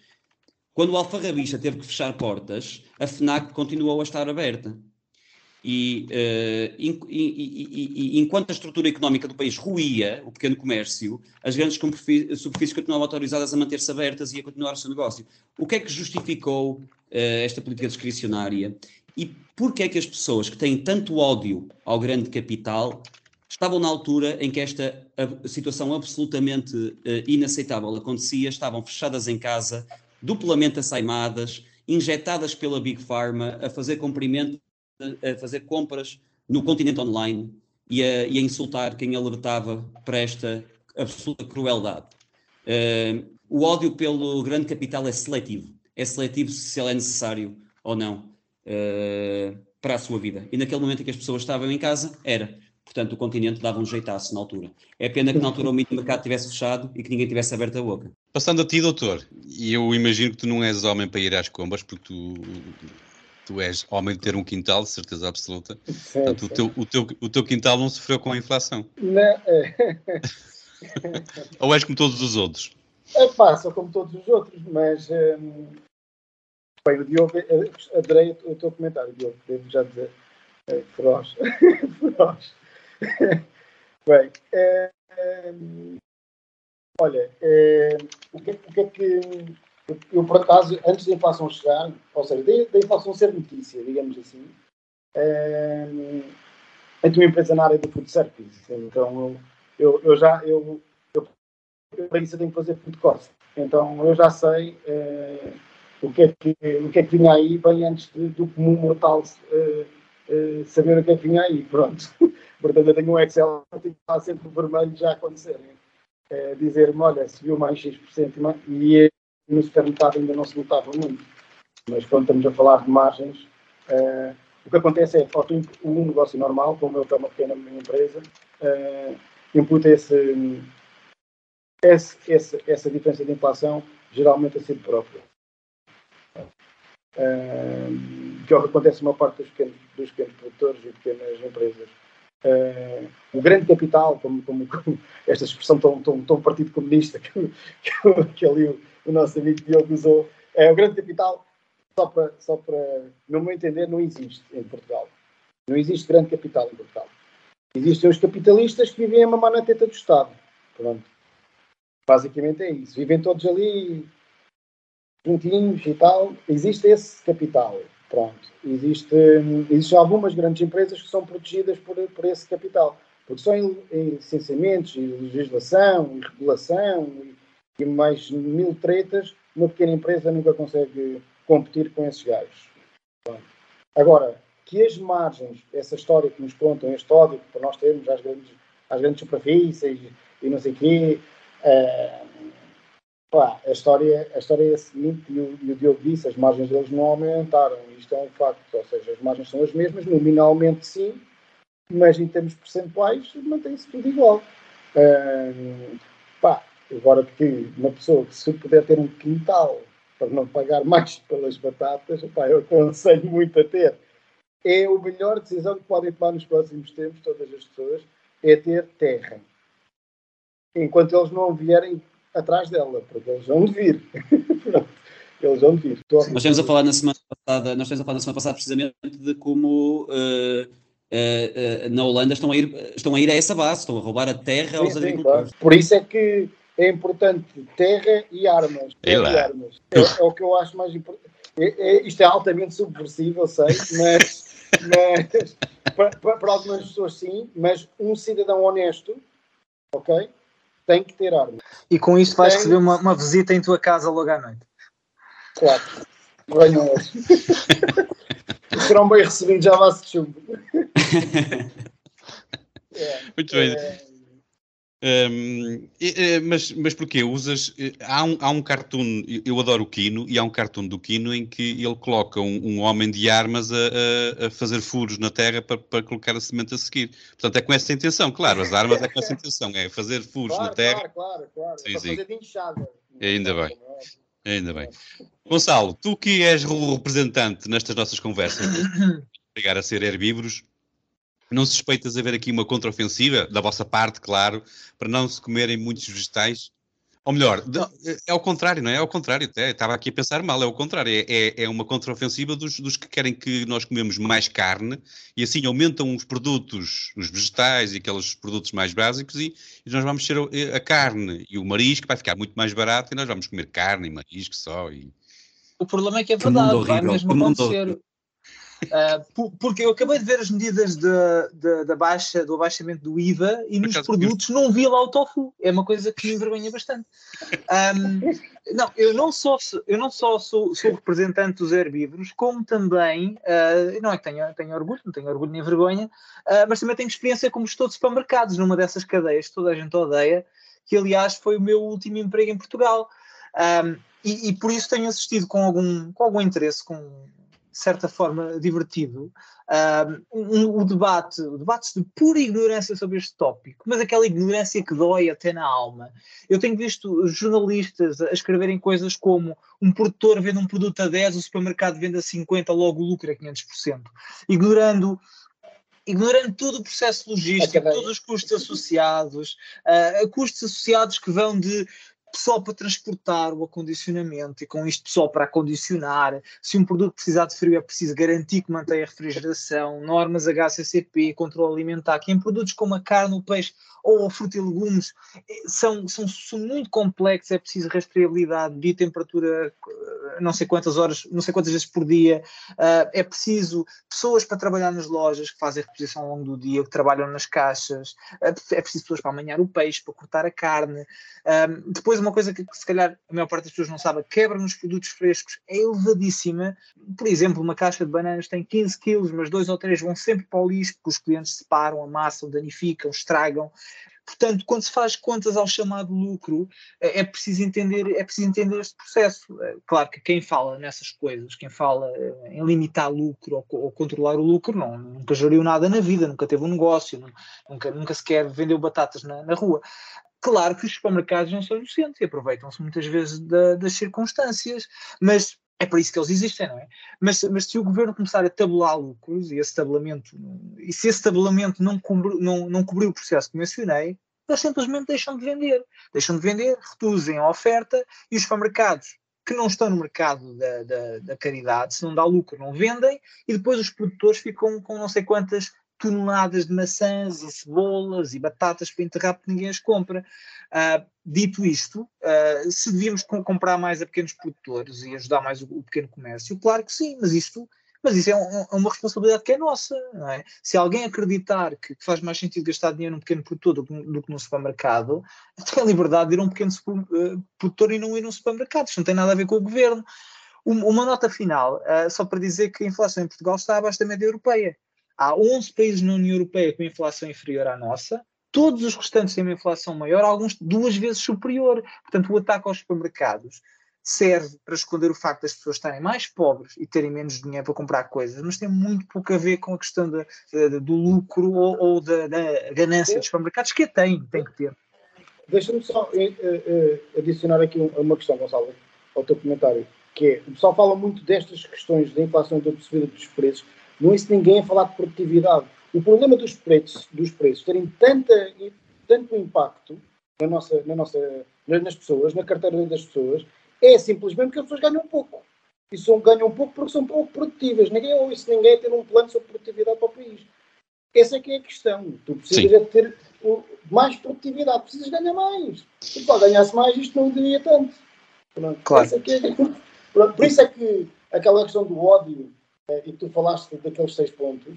Quando o Alfarrabista teve que fechar portas, a FNAC continuou a estar aberta. E, uh, enquanto a estrutura económica do país ruía o pequeno comércio, as grandes superfícies continuavam autorizadas a manter-se abertas e a continuar o seu negócio. O que é que justificou uh, esta política discricionária? E porquê é que as pessoas que têm tanto ódio ao grande capital estavam na altura em que esta situação absolutamente uh, inaceitável acontecia, estavam fechadas em casa, duplamente assaimadas, injetadas pela Big Pharma, a fazer cumprimento, a fazer compras no continente online e a, e a insultar quem alertava para esta absoluta crueldade. Uh, o ódio pelo grande capital é seletivo. É seletivo se ele é necessário ou não uh, para a sua vida. E naquele momento em que as pessoas estavam em casa, era. Portanto, o continente dava um jeitaço na altura. É pena que na altura o mito mercado tivesse fechado e que ninguém tivesse aberto a boca. Passando a ti, doutor, e eu imagino que tu não és homem para ir às combas, porque tu, tu és homem de ter um quintal, de certeza absoluta. Sim, Portanto, sim. O, teu, o, teu, o teu quintal não sofreu com a inflação. Não. É. Ou és como todos os outros? É sou como todos os outros, mas hum, Bem, o Diogo, adorei o teu comentário, Diogo, devo já dizer. É, feroz. [laughs] feroz. Bem, é, é, olha, é, o, que, o que é que. Eu, por acaso, antes da inflação chegar, ou seja, da, inflação ser notícia, digamos assim, é, eu tenho uma empresa na área do food service, então eu, eu já. Eu, eu, eu para isso eu tenho que fazer food cost. Então eu já sei. É, o que é que, o que, é que vinha aí, bem antes de, do comum mortal uh, uh, saber o que é que vinha aí. Pronto. [laughs] Portanto, eu tenho um Excel que está sempre vermelho já a acontecer. Dizer-me, olha, subiu mais X% e no supermercado ainda não se notava muito. Mas quando estamos a falar de margens, uh, o que acontece é que um negócio normal, como eu tenho uma pequena empresa, uh, imputa esse, esse, esse, essa diferença de inflação geralmente a si próprio que é o que acontece uma parte dos pequenos, dos pequenos produtores e pequenas empresas. Uh, o grande capital, como, como, como, esta expressão tão, tão, tão partido comunista [laughs] que, que, que ali o, nosso amigo Diogo usou, é, o grande capital, só para, só para, no meu entender, não existe em Portugal. Não existe grande capital em Portugal. Existem os capitalistas que vivem a mamar na teta do Estado. Pronto. Basicamente é isso. Vivem todos ali juntinhos e tal, existe esse capital. Pronto. Existe, existem algumas grandes empresas que são protegidas por, por esse capital. Porque só em, em licenciamentos, e legislação, e regulação e, e, mais mil tretas, uma pequena empresa nunca consegue competir com esses gajos. Pronto. Agora, que as margens, essa história que nos contam, este ódio que nós temos às grandes, às grandes superfícies e não sei o quê, uh, Pá, a, história, a história é a seguinte, e o, e o Diogo disse, as margens deles não aumentaram, isto é um facto, ou seja, as margens são as mesmas, nominalmente sim, mas em termos percentuais mantém-se tudo igual. Uh, pá, agora que uma pessoa que se puder ter um quintal para não pagar mais pelas batatas, pá, eu aconselho muito a ter. É a melhor decisão que podem tomar nos próximos tempos, todas as pessoas, é ter terra. Enquanto eles não vierem atrás dela, porque eles vão vir. [laughs] eles vão vir. Nós estamos a falar na semana passada, nós estamos a falar na semana passada precisamente de como uh, uh, uh, na Holanda estão a, ir, estão a ir a essa base, estão a roubar a terra sim, aos sim, agricultores. Claro. Por isso é que é importante terra e armas. Terra e armas. É, é, o que eu acho mais importante. É, é, isto é altamente subversivo, eu sei, [laughs] mas mas para, para, para, algumas pessoas sim, mas um cidadão honesto, ok, tem que ter arma. E com isto vais tem... receber uma, uma, visita em tua casa logo à noite. Claro, venham hoje. [laughs] Serão bem recebidos, já de chumbo. [laughs] é, Muito bem. É... Um, mas, mas porquê? Usas. Eh, há um, há um cartoon, eu adoro o Kino, e há um cartoon do Kino em que ele coloca um, um homem de armas a, a, a, fazer furos na terra para, para colocar a semente a seguir. Portanto, é com essa intenção, claro, as armas é com essa intenção, é fazer furos claro, na terra. Claro, claro, claro. Sim, é sim. fazer de inchada. Ainda bem. Ainda bem. Gonçalo, tu que és o representante nestas nossas conversas, [coughs] obrigar a ser herbívoros, não suspeitas haver aqui uma contraofensiva, da vossa parte, claro, para não se comerem muitos vegetais? Ou melhor, é ao contrário, não é? É ao contrário, até estava aqui a pensar mal, é ao contrário, é, é, é uma contraofensiva dos, dos que querem que nós comemos mais carne e assim aumentam os produtos, os vegetais e aqueles produtos mais básicos e, e nós vamos ser a, a, carne e o marisco vai ficar muito mais barato e nós vamos comer carne e marisco só. E... O problema é que é verdade, vai mesmo acontecer. Uh, porque eu acabei de ver as medidas de, de, da baixa, do abaixamento do IVA e nos produtos não vi lá o tofu. É uma coisa que me envergonha bastante. Um, não, eu não só, eu não só sou, sou representante dos herbívoros, como também, uh, não é que tenho, tenho orgulho, não tenho orgulho nem vergonha, uh, mas também tenho experiência como estou de supermercados, numa dessas cadeias que toda a gente odeia, que aliás foi o meu último emprego em Portugal. Um, e, e, por isso tenho assistido com algum, com algum interesse, com, de certa forma, divertido, um, o debate, o debate de pura ignorância sobre este tópico, mas aquela ignorância que dói até na alma. Eu tenho visto jornalistas a escreverem coisas como um produtor vende um produto a 10, o supermercado vende a 50, logo lucra 500%, ignorando ignorando todo o processo logístico, todos os custos associados, uh, custos associados que vão de pessoal para transportar o acondicionamento e com isto pessoal para acondicionar. Se um produto precisar de frio é preciso garantir que mantém a refrigeração, normas HACCP, controle alimentar, que em produtos como a carne, o peixe ou a fruta e legumes eh, são, são, são muito complexos, é preciso rastreabilidade de temperatura eh, não sei quantas horas, não sei quantas vezes por dia, uh, é preciso pessoas para trabalhar nas lojas que fazem reposição ao longo do dia, que trabalham nas caixas, uh, é preciso pessoas para amanhar o peixe, para cortar a carne. Um, depois uma coisa que, que, se calhar a maior parte das pessoas não sabe, a quebra nos produtos frescos é elevadíssima. Por exemplo, uma caixa de bananas tem 15 quilos, mas dois ou três vão sempre para o lixo, porque os clientes separam, amassam, danificam, estragam. Portanto, quando se faz contas ao chamado lucro, é, é preciso entender, é preciso entender este processo. É, claro que quem fala nessas coisas, quem fala eh, em limitar lucro ou, ou controlar o lucro, não, nunca geriu nada na vida, nunca teve um negócio, nunca, nunca sequer vendeu batatas na, na rua. Claro que os supermercados não são inocentes e aproveitam-se muitas vezes da, das circunstâncias, mas é para isso que eles existem, não é? Mas, mas se o governo começar a tabular lucros e esse tabulamento, e se esse tabulamento não, cobri, não, não cobriu o processo que mencionei, eles simplesmente deixam de vender. Deixam de vender, reduzem a oferta e os supermercados que não estão no mercado da, da, da caridade, se não dá lucro, não vendem, e depois os produtores ficam com não sei quantas toneladas de maçãs e cebolas e batatas para enterrar porque ninguém as compra. Uh, dito isto, uh, se devíamos comprar mais a pequenos produtores e ajudar mais o, o pequeno comércio, claro que sim, mas isto mas isso é, um, é, uma responsabilidade que é nossa, é? Se alguém acreditar que, faz mais sentido gastar dinheiro num pequeno produtor do, do que num supermercado, [laughs] tem a liberdade de ir a um pequeno uh, produtor e não ir a um supermercado. Isto não tem nada a ver com o governo. Um, uma nota final, uh, só para dizer que a inflação em Portugal está abaixo da média europeia. Há 11 países na União Europeia com inflação inferior à nossa, todos os restantes têm uma inflação maior, alguns duas vezes superior. Portanto, o ataque aos supermercados serve para esconder o facto das pessoas estarem mais pobres e terem menos dinheiro para comprar coisas, mas tem muito pouco a ver com a questão de, de, do lucro ou, ou da, da, ganância dos supermercados, que tem, tem que ter. Deixa-me só uh, uh, adicionar aqui uma questão, Gonçalo, ao teu comentário, que é, o pessoal fala muito destas questões da inflação e da subida dos preços, não ouço ninguém a falar de produtividade. O problema dos preços, dos preços terem tanta, tanto impacto na nossa, na nossa, nas pessoas, na carteira das pessoas, é simplesmente que as pessoas ganham pouco. E são, ganham pouco porque são pouco produtivas. Ninguém ouve ninguém ter um plano sobre produtividade para o país. Essa é que é a questão. Tu precisas é ter mais produtividade, precisas ganhar mais. Se só ganhasse mais, isto não diria tanto. Pronto. Claro. É, é, por isso é que aquela questão do ódio e tu falaste daqueles seis pontos,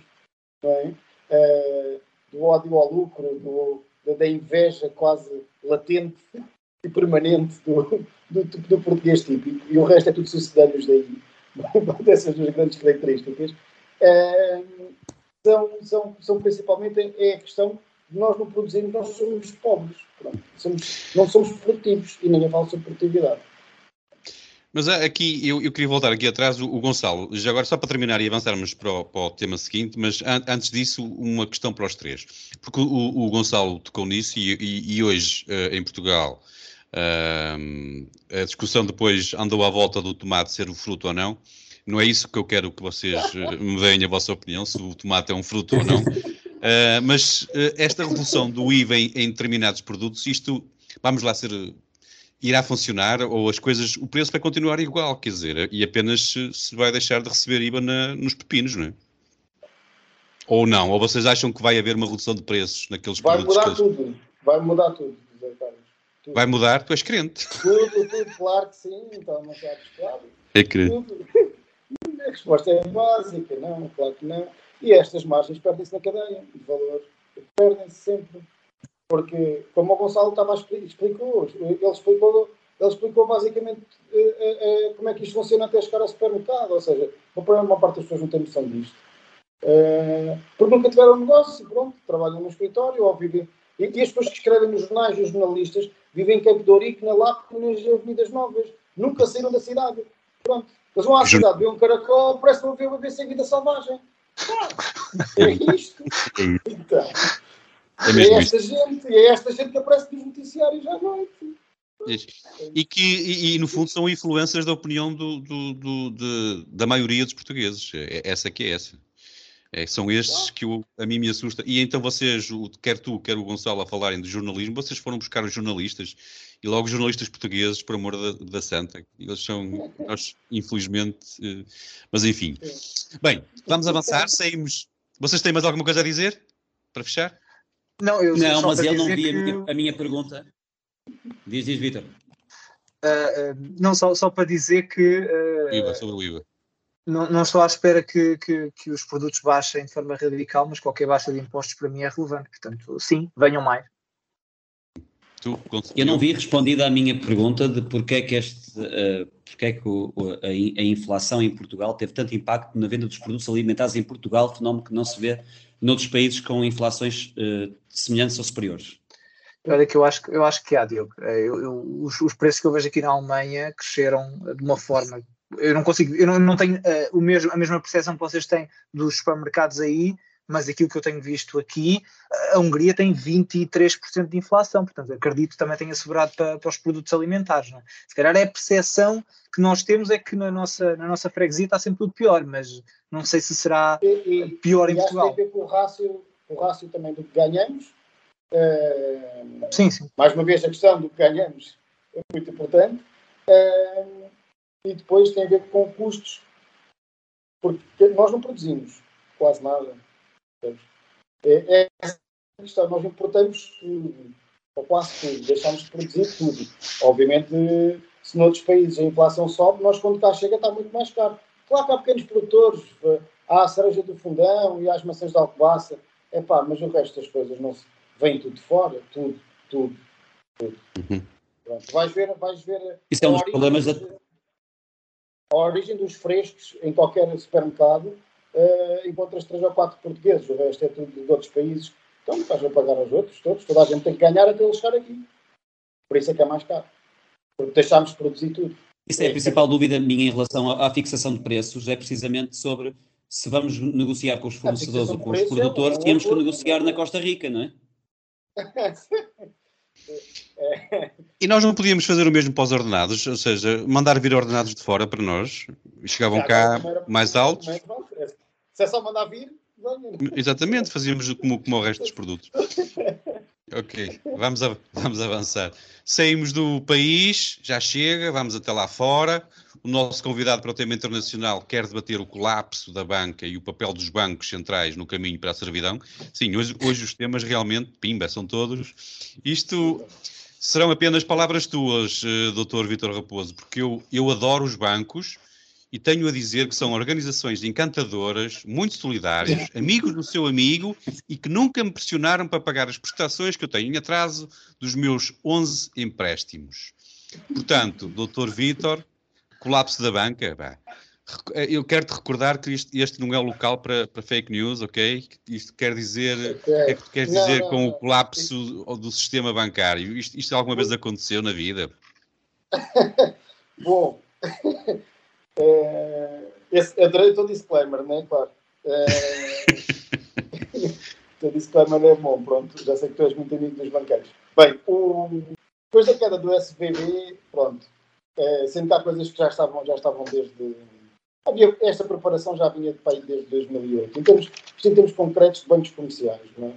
é? Uh, do ódio ao lucro, do, da inveja quase latente e permanente do, do, do, português típico, e o resto é tudo sucedâneos daí, [laughs] dessas duas grandes características, uh, são, são, são principalmente é a questão de nós não produzirmos, nós somos pobres, somos, não somos produtivos, e nem a falo sobre produtividade. Mas ah, aqui, eu, eu, queria voltar aqui atrás, o, o, Gonçalo, já agora só para terminar e avançarmos para o, para o tema seguinte, mas an, antes disso, uma questão para os três. Porque o, o Gonçalo tocou nisso e, e, e hoje, uh, em Portugal, uh, a discussão depois andou à volta do tomate ser o fruto ou não. Não é isso que eu quero que vocês uh, [laughs] me deem a vossa opinião, se o tomate é um fruto ou não. mas esta redução do IVA em, em determinados produtos, isto, vamos lá ser irá funcionar ou as coisas, o preço vai continuar igual, quer dizer, e apenas se, se vai deixar de receber IVA na, nos pepinos, não é? Ou não? Ou vocês acham que vai haver uma redução de preços naqueles vai produtos? Vai mudar tudo, vai mudar tudo, tudo. Vai mudar? Tu és crente. Tudo, tudo, claro que sim, então não sabes, claro. É crente. [laughs] A resposta é básica, não, claro que não. E estas margens perdem-se na cadeia de valor. Perdem-se sempre. Porque, como o Gonçalo estava explicou, ele explicou, ele explicou basicamente eh, eh, eh, como é que isto funciona até chegar ao supermercado. Ou seja, uma parte das pessoas não tem noção disto. Uh, porque nunca tiveram negócio, pronto, trabalham no escritório ou vivem. E, e as pessoas que escrevem nos jornais, os jornalistas, vivem em Campo de Ourique, na Lapa, nas Avenidas Novas. Nunca saíram da cidade. Pronto. Eles vão à cidade, vêem um caracol, parece que vão ver uma vez sem vida selvagem. Ah, [laughs] é isto. Então. É, é esta isso. gente, é esta gente que aparece nos noticiários à noite. E que, e, e, no fundo, são influências da opinião do, do, do de, da maioria dos portugueses. É, essa que é essa. É, são estes que eu, a mim me assusta. E então vocês, quer tu, quer o Gonçalo, a falarem de jornalismo, vocês foram buscar os jornalistas e logo jornalistas portugueses, por amor da, da santa. Eles são, nós, infelizmente, eh, mas enfim. Bem, vamos avançar, saímos. Vocês têm mais alguma coisa a dizer? Para fechar? Não, eu não mas ele não via que... a, minha, a minha pergunta. Diz, diz, Vitor. Uh, uh, não, só, só para dizer que. Uh, IVA, sobre o IVA. Não, não estou à espera que, que, que, os produtos baixem de forma radical, mas qualquer baixa de impostos para mim é relevante. Portanto, sim, venham mais. Tu, eu não vi respondida a minha pergunta de porque é que, este, uh, porque é que o, a, a, inflação em Portugal teve tanto impacto na venda dos produtos alimentares em Portugal, fenómeno que não se vê noutros países com inflações uh, semelhantes ou superiores? Olha que eu acho, eu acho que há, Diogo. Eh, eu, eu, os, os, preços que eu vejo aqui na Alemanha cresceram de uma forma. Eu não consigo, eu não, não tenho uh, o mesmo, a mesma percepção que vocês têm dos supermercados aí, mas aquilo que eu tenho visto aqui, a Hungria tem 23% de inflação, portanto acredito que também tenha sobrado para, para os produtos alimentares. É? Se calhar é a percepção que nós temos é que na nossa, na nossa freguesia está sempre tudo pior, mas não sei se será e, e, pior e em Portugal. Tem a ver com o rácio, o rácio também do que ganhamos. Uh, sim, sim. Mais uma vez a questão do que ganhamos é muito importante. Uh, e depois tem a ver com custos, porque nós não produzimos quase nada é, é a questão, nós importamos tudo, ou quase tudo, deixamos de produzir tudo. Obviamente, se noutros países a inflação sobe, nós quando cá chega está muito mais caro. Claro que há pequenos produtores, há a cereja do fundão e há as maçãs de alcobaça, é pá, mas o resto das coisas não se... vem tudo de fora, tudo, tudo, tudo. Uhum. Pronto, vais ver, vais ver. Isso é um dos problemas da. A origem dos frescos em qualquer supermercado uh, encontras três ou quatro portugueses, o resto é tudo de outros países. Então estás a pagar aos outros, todos, toda a gente tem que ganhar até ele chegar aqui. Por isso é que é mais caro. Porque deixámos de produzir tudo. Isso é a principal dúvida minha em relação à, fixação de preços, é precisamente sobre se vamos negociar com os fornecedores ou com os produtores, é tínhamos que negociar na Costa Rica, não é? [laughs] E nós não podíamos fazer o mesmo para os ordenados, ou seja, mandar vir ordenados de fora para nós, chegavam cá mais altos. Se é só mandar vir. Exatamente, fazíamos como, como o resto dos produtos. Ok, vamos, a, vamos avançar. Saímos do país, já chega, vamos até lá fora. O nosso convidado para o tema internacional quer debater o colapso da banca e o papel dos bancos centrais no caminho para a servidão. Sim, hoje, hoje os temas realmente, pimba, são todos. Isto serão apenas palavras tuas, eh, Dr. Vitor Raposo, porque eu, eu adoro os bancos e tenho a dizer que são organizações encantadoras, muito solidárias, [laughs] amigos do seu amigo e que nunca me pressionaram para pagar as prestações que eu tenho em atraso dos meus 11 empréstimos. Portanto, Dr. Vítor, colapso da banca, pá. Eh, eu quero te recordar que isto, este não é o local para, para, fake news, ok? Isto quer dizer. Okay. É que tu queres dizer não, com não. o colapso do sistema bancário? Isto, isto alguma vez aconteceu na vida? [laughs] Bom, é, esse, adorei o teu disclaimer, não é? Claro. É, [laughs] o teu disclaimer é bom, pronto. Já sei que tu és muito amigo dos banqueiros. Bem, o, depois da queda do SVB, pronto. É, há coisas que já estavam, já estavam desde. Havia, esta preparação já vinha de país desde 2008. Em termos, em termos concretos de bancos comerciais, não é?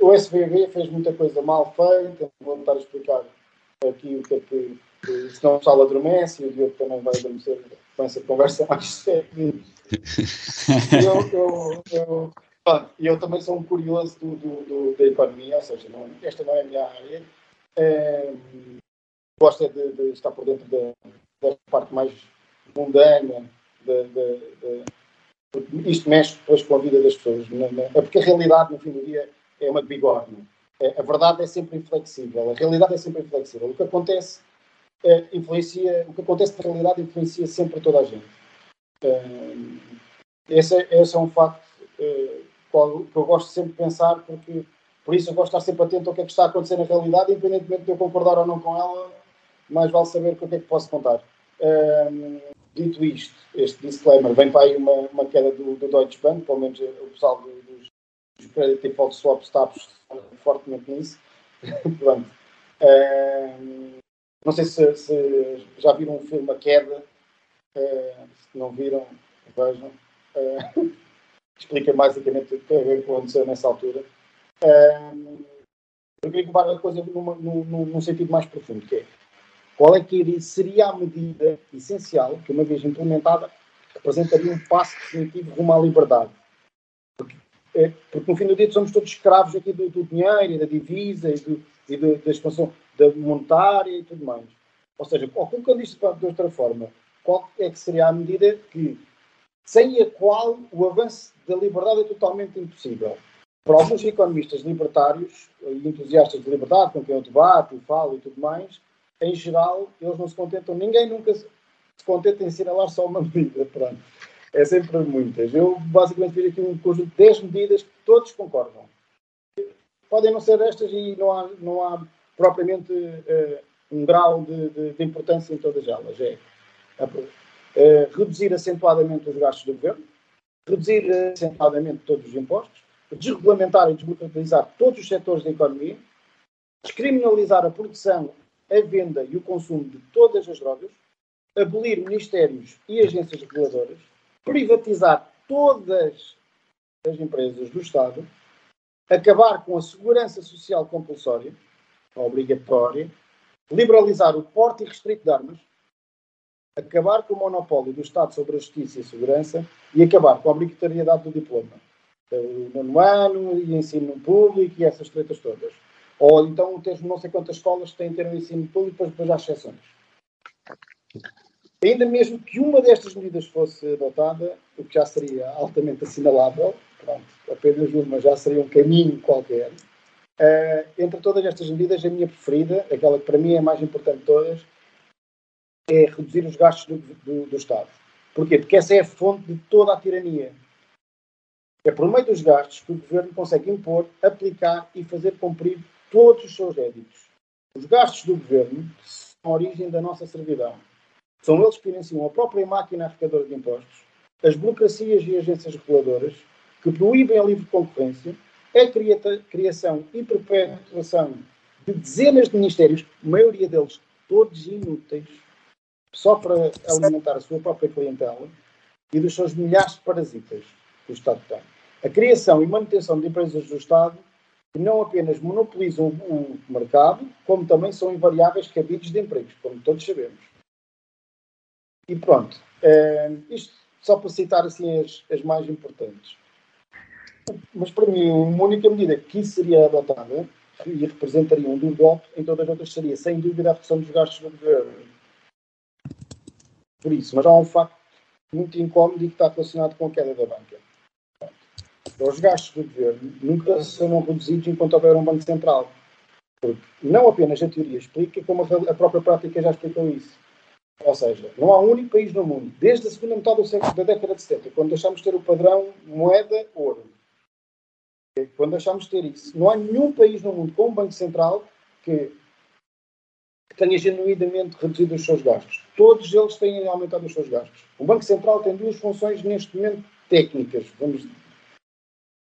O SVB fez muita coisa mal feita, vou tentar explicar aqui o que é que senão o pessoal adormece e o Diogo também vai adormecer com essa conversa mais séria. eu, eu, eu, eu, também sou um curioso do, do, do, da economia, ou seja, não, esta não é a minha área. É, gosto de, de, estar por dentro da, parte mais mundana, de, de, isto mexe depois com a vida das pessoas. É porque a realidade, no fim do dia, é uma de bigorna. É, a verdade é sempre inflexível, a realidade é sempre inflexível. O que acontece é, influencia, o que acontece na realidade influencia sempre toda a gente. Uh, esse, esse é um facto uh, que eu gosto sempre de pensar, porque por isso eu gosto de estar sempre atento ao que é que está a acontecer na realidade, independentemente de eu concordar ou não com ela, mais vale saber o que é que posso contar. Dito isto, este disclaimer, vem para aí uma, uma queda do, do Deutsche Bank, pelo menos o pessoal dos, dos credit default swaps está fortemente nisso. [laughs] Pronto. Não sei se, se, já viram o filme A Queda. Uh, se não viram, vejam. Uh, [laughs] explica basicamente o que aconteceu nessa altura. Uh, eu queria comparar a coisa numa, num, num, sentido mais profundo, que é qual é que seria a medida essencial que, uma vez implementada, representaria um passo definitivo rumo à liberdade. Porque, é, porque no fim do dia somos todos escravos aqui do, do dinheiro e da divisa e, do, e da expansão da monetária e tudo mais. Ou seja, colocando isto de outra forma, qual é que seria a medida que, sem a qual o avanço da liberdade é totalmente impossível? Para alguns economistas libertários e entusiastas de liberdade, com quem eu debato, falo e tudo mais, em geral, eles não se contentam, ninguém nunca se contenta em assinalar só uma [laughs] medida. Pronto. É sempre muitas. Eu basicamente fiz aqui um conjunto de 10 medidas que todos concordam. Podem não ser estas e não há, não há propriamente uh, um grau de, de, de, importância em todas elas. É uh, reduzir acentuadamente os gastos do governo, reduzir acentuadamente todos os impostos, desregulamentar e desburocratizar todos os setores da economia, descriminalizar a produção, a venda e o consumo de todas as drogas, abolir ministérios e agências reguladoras, privatizar todas as empresas do Estado, acabar com a segurança social compulsória, obrigatória, liberalizar o porte restrito de armas, acabar com o monopólio do Estado sobre a justiça e segurança e acabar com a obrigatoriedade do diploma. O nono ano e ensino público e essas tretas todas. Ou então ter não sei quantas escolas têm que ter um ensino público, depois, depois há exceções. Ainda mesmo que uma destas medidas fosse adotada, o que já seria altamente assinalável, pronto, apenas uma já seria um caminho qualquer, Uh, entre todas estas medidas, a minha preferida, aquela que para mim é a mais importante de todas, é reduzir os gastos do, do, do Estado. Porquê? Porque essa é a fonte de toda a tirania. É por meio dos gastos que o governo consegue impor, aplicar e fazer cumprir todos os seus éditos. Os gastos do governo são a origem da nossa servidão. São eles que financiam a própria máquina arrecadora de impostos, as burocracias e agências reguladoras, que proíbem a livre concorrência a criação e perpetuação de dezenas de ministérios, a maioria deles todos inúteis, só para alimentar a sua própria clientela e dos seus milhares de parasitas que o Estado tem. A criação e manutenção de empresas do Estado que não apenas monopolizam o mercado, como também são invariáveis cabides de empregos, como todos sabemos. E pronto, é, isto só para citar assim as, as mais importantes. Mas para mim, uma única medida que seria adotada e representaria um duro golpe, em todas as outras seria, sem dúvida, a redução dos gastos do governo. por isso, mas há um facto muito incómodo e que está relacionado com a queda da banca. Os gastos do governo nunca serão reduzidos enquanto houver um Banco Central. Porque não apenas a teoria explica, como a própria prática já explicou isso. Ou seja, não há um único país no mundo, desde a segunda metade do século da década de 70, quando deixámos de ter o padrão moeda-ouro, quando deixámos de ter isso, não há nenhum país no mundo com um Banco Central que tenha genuinamente reduzido os seus gastos. Todos eles têm aumentado os seus gastos. O Banco Central tem duas funções neste momento técnicas. Vamos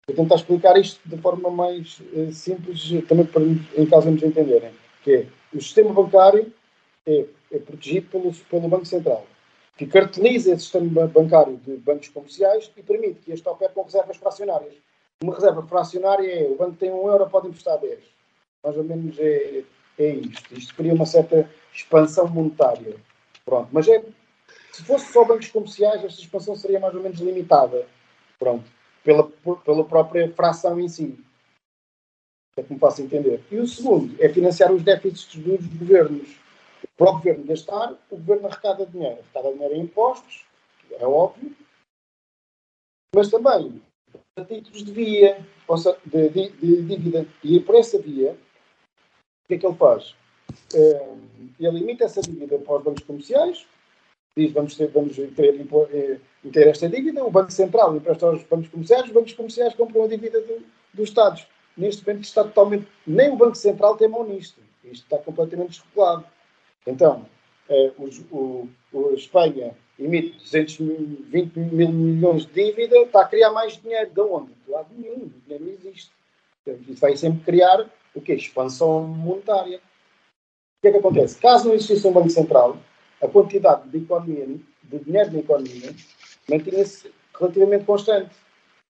Vou tentar explicar isto de forma mais uh, simples, também para, em caso de nos entenderem. Que é, o sistema bancário é, é, protegido pelo, pelo Banco Central, que carteliza esse sistema bancário de bancos comerciais e permite que este opere com reservas fracionárias. Uma reserva fracionária é, o banco tem um euro, pode emprestar 10. Mais ou menos é, é isto. Isto cria uma certa expansão monetária. Pronto, mas é, se fosse só bancos comerciais, esta expansão seria mais ou menos limitada. Pronto pela, pela própria fração em si. É como posso entender. E o segundo é financiar os déficits dos governos. Para o governo gastar, o governo arrecada dinheiro. Arrecada dinheiro em impostos, é óbvio, mas também a títulos de via, de, de, de, dívida. E por essa via, o que é que ele faz? Eh, ele limita essa dívida para os bancos comerciais, diz vamos ter, vamos ter, eh, ter esta dívida, o Banco Central empresta aos bancos comerciais, os bancos comerciais compram a dívida do, dos Estados. Neste momento está totalmente. Nem o Banco Central tem mão nisto. Isto está completamente desregulado. Então, eh, o, o, a Espanha emite 220 mil milhões de dívida, está a criar mais dinheiro. De onde? De lado nenhum. O dinheiro não existe. Isso vai sempre criar o quê? Expansão monetária. O que é que acontece? Caso não existisse um Banco Central, a quantidade de economia, de dinheiro na economia, mantinha-se relativamente constante.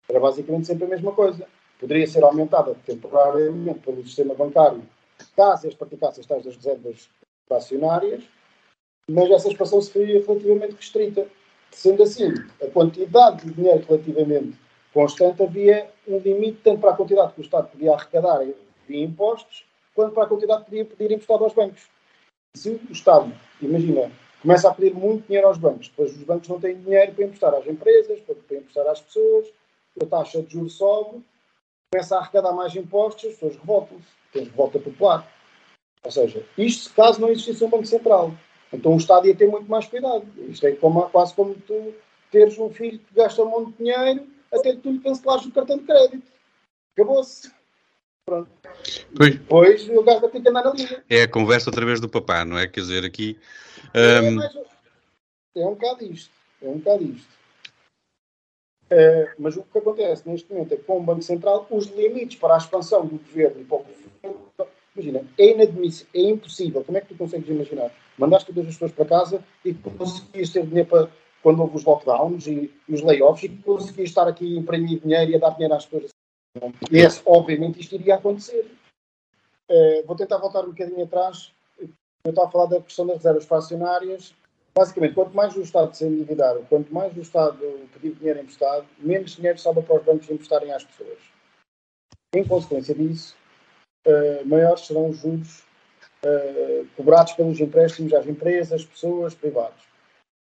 Era basicamente sempre a mesma coisa. Poderia ser aumentada temporariamente pelo sistema bancário, caso eles praticassem as tais das reservas fracionárias, mas essa expansão seria relativamente restrita. Sendo assim, a quantidade de dinheiro relativamente constante, havia um limite tanto para a quantidade que o Estado podia arrecadar via impostos, quanto para a quantidade que podia pedir emprestado aos bancos. Se o Estado, imagina, começa a pedir muito dinheiro aos bancos. Depois os bancos não têm dinheiro para emprestar às empresas, para, para emprestar às pessoas, a taxa de juros sobe, começa a arrecadar mais impostos, as pessoas revoltam-se, tem revolta popular. Ou seja, isto caso não existisse um Banco Central. Então o Estado ia ter muito mais cuidado. Isto é como, quase como tu teres um filho que gasta um monte de dinheiro até que tu lhe cancelares o cartão de crédito. Acabou-se. Pronto. Pois. Depois o gajo vai ter que andar na. É a conversa outra vez do papá, não é? Quer dizer, aqui um... É, é um bocado isto. É um bocado isto. É, mas o que acontece neste momento é que com o Banco Central, os limites para a expansão do governo e para o governo, imagina, é inadmissível, é impossível. Como é que tu consegues imaginar? Mandaste todas as pessoas para casa e conseguias ter dinheiro para quando houve os lockdowns e, e os layoffs e conseguias estar aqui a imprimir dinheiro e a dar dinheiro às pessoas. E esse, obviamente isto iria acontecer. É, vou tentar voltar um bocadinho atrás eu estava a falar da questão das reservas fracionárias. Basicamente, quanto mais o Estado se endividar, quanto mais o Estado pedir dinheiro emprestado, menos dinheiro sobra para os bancos emprestarem às pessoas. Em consequência disso, uh, maiores serão os juros uh, cobrados pelos empréstimos às empresas, pessoas, privados.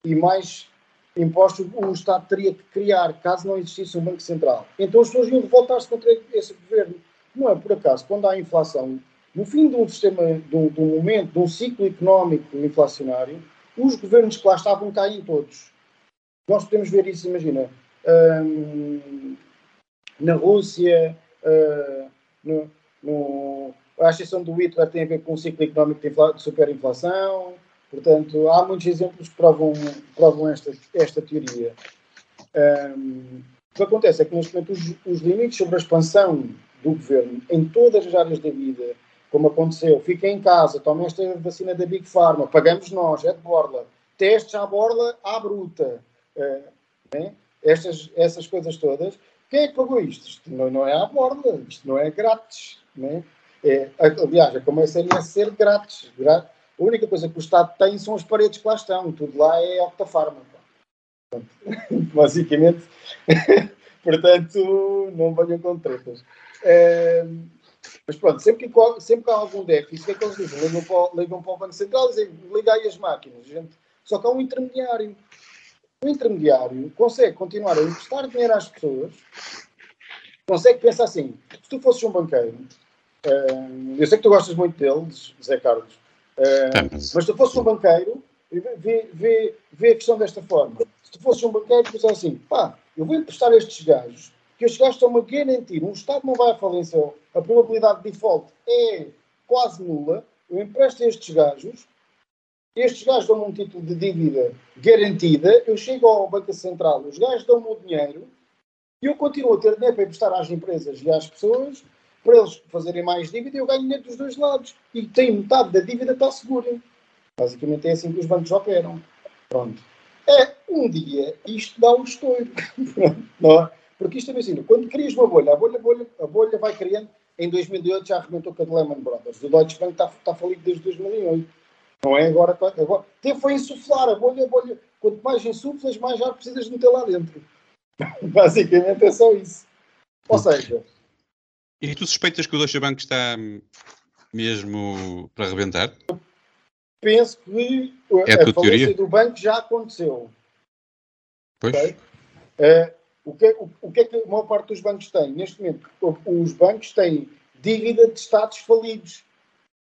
E mais impostos o Estado teria que criar, caso não existisse um Banco Central. Então as pessoas iam revoltar-se contra esse governo. Não é por acaso, quando há inflação, no fim de um sistema, de um, de um momento, de um ciclo económico inflacionário, os governos que lá estavam caem todos. Nós podemos ver isso, imagina, na Rússia, no, no, a exceção do Hitler tem a ver com um ciclo económico de, superinflação. Portanto, há muitos exemplos que provam, provam esta, esta teoria. Um, o que acontece é que, neste momento, os, os limites sobre a expansão do governo em todas as áreas da vida como aconteceu, fiquem em casa, tomem esta vacina da Big Pharma, pagamos nós, é de borla, testes à borla à bruta, uh? Estas, essas coisas todas. Quem é que pagou isto? Isto não, não é à borla, isto não é grátis. Né? É, aliás, a ser grátis. grátis. A única coisa que o Estado tem são as paredes que lá estão, tudo lá é Octafarma. [laughs] Basicamente, [laughs] portanto, não venham com tretas. É, mas pronto, sempre que, sempre que há algum déficit, o que é que eles dizem? Ligam para, ligam para o Banco Central e dizem, ligai as máquinas. Gente Só que há um intermediário. O intermediário consegue continuar a emprestar dinheiro às pessoas, consegue pensar assim: se tu fosses um banqueiro, uh, eu sei que tu gostas muito dele, Zé Carlos, uh, mas se tu fosses um banqueiro, vê, vê, vê a questão desta forma. Se tu fosses um banqueiro, tu pensas assim: pá, eu vou emprestar estes gajos, que estes gajos estão-me a garantir, um Estado não vai à falência, a probabilidade de default é quase nula, eu empresto a estes gajos, estes gajos dão-me um título de dívida garantida, eu chego ao Banco Central, os gajos dão-me o dinheiro e eu continuo a ter dinheiro para emprestar às empresas e às pessoas para eles fazerem mais dívida eu ganho dinheiro dos dois lados. E tem metade da dívida está segura. Basicamente é assim que os bancos operam. Pronto. É, um dia isto dá um estouro. [laughs] não é? Porque isto é assim, quando crias uma bolha, a bolha, a bolha, a bolha vai criando. Em 2008 já arrebentou com a Lehman Brothers. O Deutsche Bank está, está falido desde 2008. Não é agora. agora até foi insuflar a bolha, a bolha. Quanto mais insuflas, mais ar precisas meter lá dentro. [laughs] Basicamente é só isso. Ou seja. E tu suspeitas que o Deutsche Bank está mesmo para arrebentar? Penso que é a, a falência teoria? do banco já aconteceu. Pois. Okay? Uh, o, que, o, o, que é que a maior parte dos bancos tem? Neste momento, os bancos têm dívida de Estados falidos.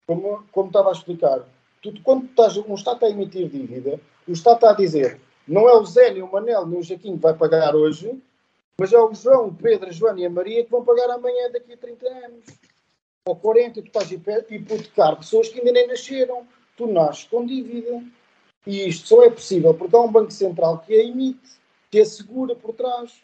Como, como estava a explicar. Tu, quando estás, um Estado está a emitir dívida, o Estado está a dizer não é o Zé, nem o Manel, nem o Jaquim que vai pagar hoje, mas é o João, o Pedro, a Joana e a Maria que vão pagar amanhã daqui a 30 anos. Ou 40, tu estás a hipotecar pessoas que ainda nem nasceram. Tu nasces com dívida. E isto só é possível porque há um Banco Central que a emite, que assegura por trás.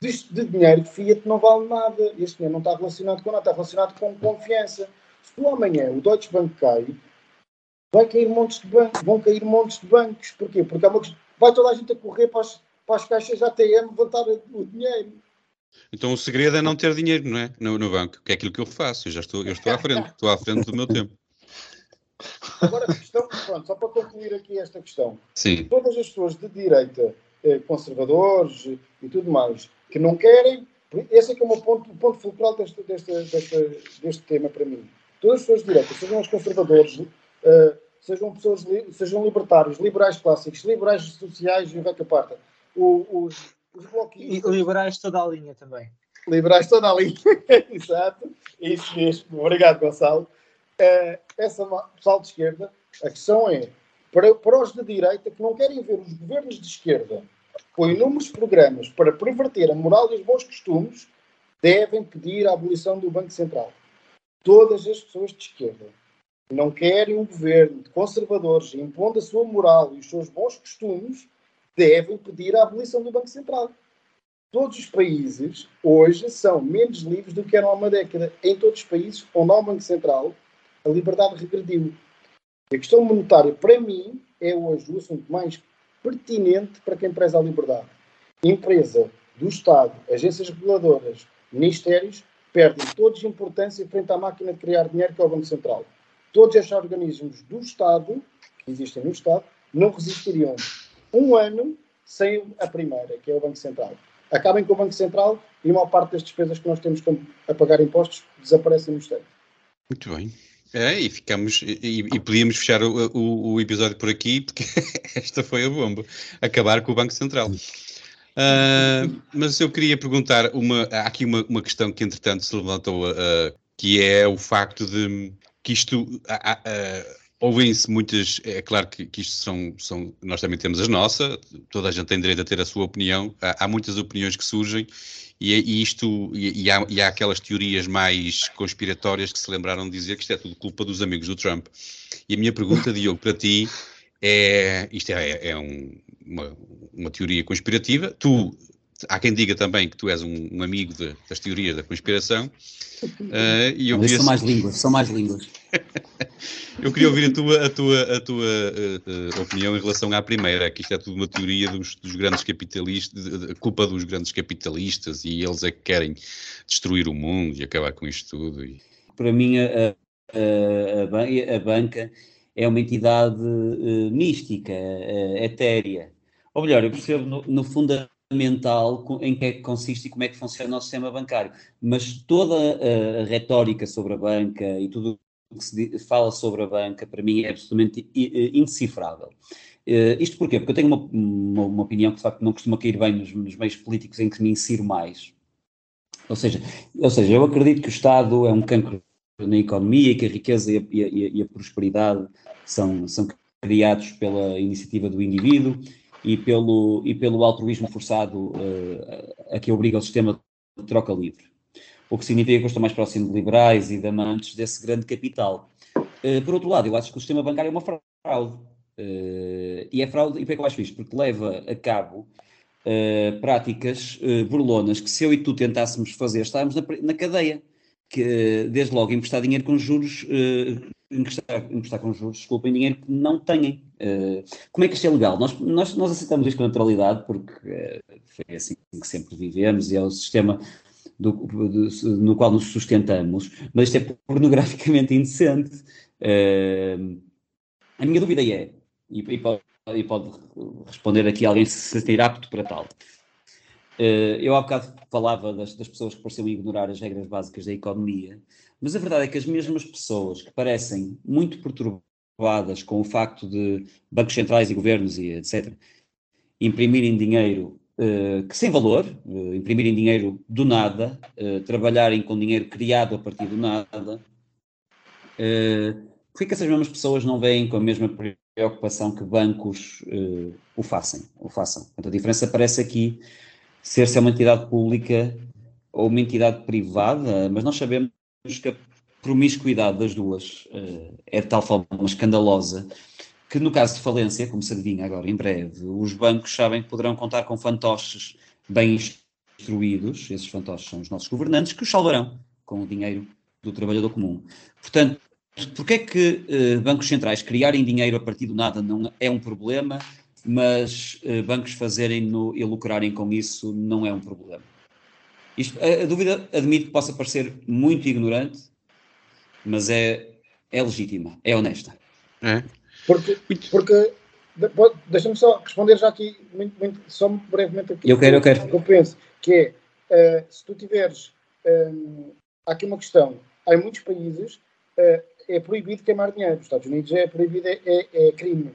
Disto de dinheiro de Fiat não vale nada. Este dinheiro não está relacionado com nada, está relacionado com confiança. Se tu amanhã o Deutsche Bank cai, vai cair montes de bancos, vão cair montes de bancos. Porquê? Porque há uma vai toda a gente a correr para as, para as caixas ATM levantar o dinheiro. Então o segredo é não ter dinheiro, não é? No, no banco, que é aquilo que eu faço. Eu já estou, eu estou à frente, estou à frente do meu tempo. Agora, a questão, pronto, só para concluir aqui esta questão. Sim. Todas as pessoas de direita, eh, conservadores e tudo mais, que não querem, esse é que é o meu ponto, o ponto fulcral deste, deste, deste, deste tema para mim. Todas as pessoas de direita, sejam os conservadores, eh, sejam pessoas, sejam libertários, liberais clássicos, liberais sociais e o que parta. Os, os bloquistas. E liberais toda a linha também. Liberais toda a linha, [laughs] exato. Isso mesmo. Obrigado, Gonçalo. Uh, essa pessoal de esquerda, a questão é para, para os de direita que não querem ver os governos de esquerda com inúmeros programas para perverter a moral e os bons costumes, devem pedir a abolição do Banco Central. Todas as pessoas de esquerda não querem um governo de conservadores impondo a sua moral e os seus bons costumes, devem pedir a abolição do Banco Central. Todos os países hoje são menos livres do que eram há uma década. Em todos os países onde há um Banco Central, a liberdade regrediu. A questão monetária, para mim, é hoje o assunto mais pertinente para quem preza a liberdade. Empresa do Estado, agências reguladoras, ministérios, perdem todos importância frente à máquina de criar dinheiro que é o Banco Central todos estes organismos do Estado, que existem no Estado, não resistiriam um ano sem a primeira, que é o Banco Central. Acabem com o Banco Central e uma parte das despesas que nós temos a pagar impostos desaparecem no Estado. Muito bem. É, e ficamos e, e podíamos fechar o, o, o, episódio por aqui porque [laughs] esta foi a bomba. Acabar com o Banco Central. Uh, mas eu queria perguntar uma, há aqui uma, uma questão que entretanto se levantou, uh, que é o facto de que isto. Uh, Ouvem-se muitas, é claro que, que, isto são, são, nós também temos as nossas, toda a gente tem direito a ter a sua opinião, há, há muitas opiniões que surgem e, e isto, e, e, há, e, há, aquelas teorias mais conspiratórias que se lembraram de dizer que isto é tudo culpa dos amigos do Trump. E a minha pergunta, Diogo, para ti é, isto é, é um, uma, uma teoria conspirativa, tu há quem diga também que tu és um, um amigo de, das teorias da conspiração. Uh, e eu queria... São mais línguas, são mais línguas. [laughs] eu queria ouvir a tua, a tua, a tua uh, uh, opinião em relação à primeira, que isto é tudo uma teoria dos, dos grandes capitalistas, de, culpa dos grandes capitalistas e eles é que querem destruir o mundo e acabar com isto tudo. E... Para mim, a, a, a, banca é uma entidade mística, etérea. Ou melhor, eu percebo no, no fundo fundamental em que é que consiste e como é que funciona o sistema bancário. Mas toda a, a retórica sobre a banca e tudo que se fala sobre a banca, para mim, é absolutamente indecifrável. Uh, isto porquê? Porque eu tenho uma, uma, uma, opinião que de facto não costuma cair bem nos, nos, meios políticos em que me insiro mais. Ou seja, ou seja, eu acredito que o Estado é um cancro na economia que a riqueza e a, e a, e a prosperidade são, são criados pela iniciativa do indivíduo e pelo, e pelo altruísmo forçado uh, a que obriga o sistema de troca livre. O que significa que eu estou mais próximo de liberais e de amantes desse grande capital. Uh, por outro lado, eu acho que o sistema bancário é uma fraude. Uh, e é fraude, e por que eu acho isto? Porque leva a cabo práticas burlonas que se eu e tu tentássemos fazer, estávamos na, na cadeia que desde logo emprestar dinheiro com juros, uh, emprestar, emprestar, com juros, desculpem, dinheiro que não têm. Uh, como é que isto é legal? Nós, nós, nós aceitamos isto com naturalidade porque uh, foi assim que sempre vivemos e é o sistema do, do, no qual nos sustentamos, mas isto é pornograficamente indecente. a minha dúvida é, e, e, pode, e pode responder aqui alguém se se sentir apto para tal, eh, eu há bocado falava das, das, pessoas que pareciam ignorar as regras básicas da economia, mas a verdade é que as mesmas pessoas que parecem muito perturbadas com o facto de bancos centrais e governos e etc. imprimirem dinheiro uh, que sem valor, uh, imprimirem dinheiro do nada, uh, trabalharem com dinheiro criado a partir do nada, uh, por que essas mesmas pessoas não veem com a mesma preocupação que bancos o façam? O façam? Portanto, a diferença aparece aqui ser se é uma entidade pública ou uma entidade privada, mas nós sabemos que a promiscuidade das duas uh, é de tal forma escandalosa que no caso de falência, como se adivinha agora em breve, os bancos sabem que poderão contar com fantoches bem instruídos, esses fantoches são os nossos governantes, que os salvarão com o dinheiro do trabalhador comum. Portanto, porque é que uh, bancos centrais criarem dinheiro a partir do nada não é um problema mas uh, bancos fazerem-no e lucrarem com isso não é um problema. Isto, a, a, dúvida, admito que possa parecer muito ignorante, mas é, é legítima, é honesta. É. Porque, porque deixa-me só responder já aqui, muito, muito, só brevemente aqui. Eu quero, eu quero. Que eu penso, que é, uh, se tu tiveres, um, há aqui uma questão, há em muitos países uh, é proibido queimar dinheiro, nos Estados Unidos é proibido, é, é, é crime.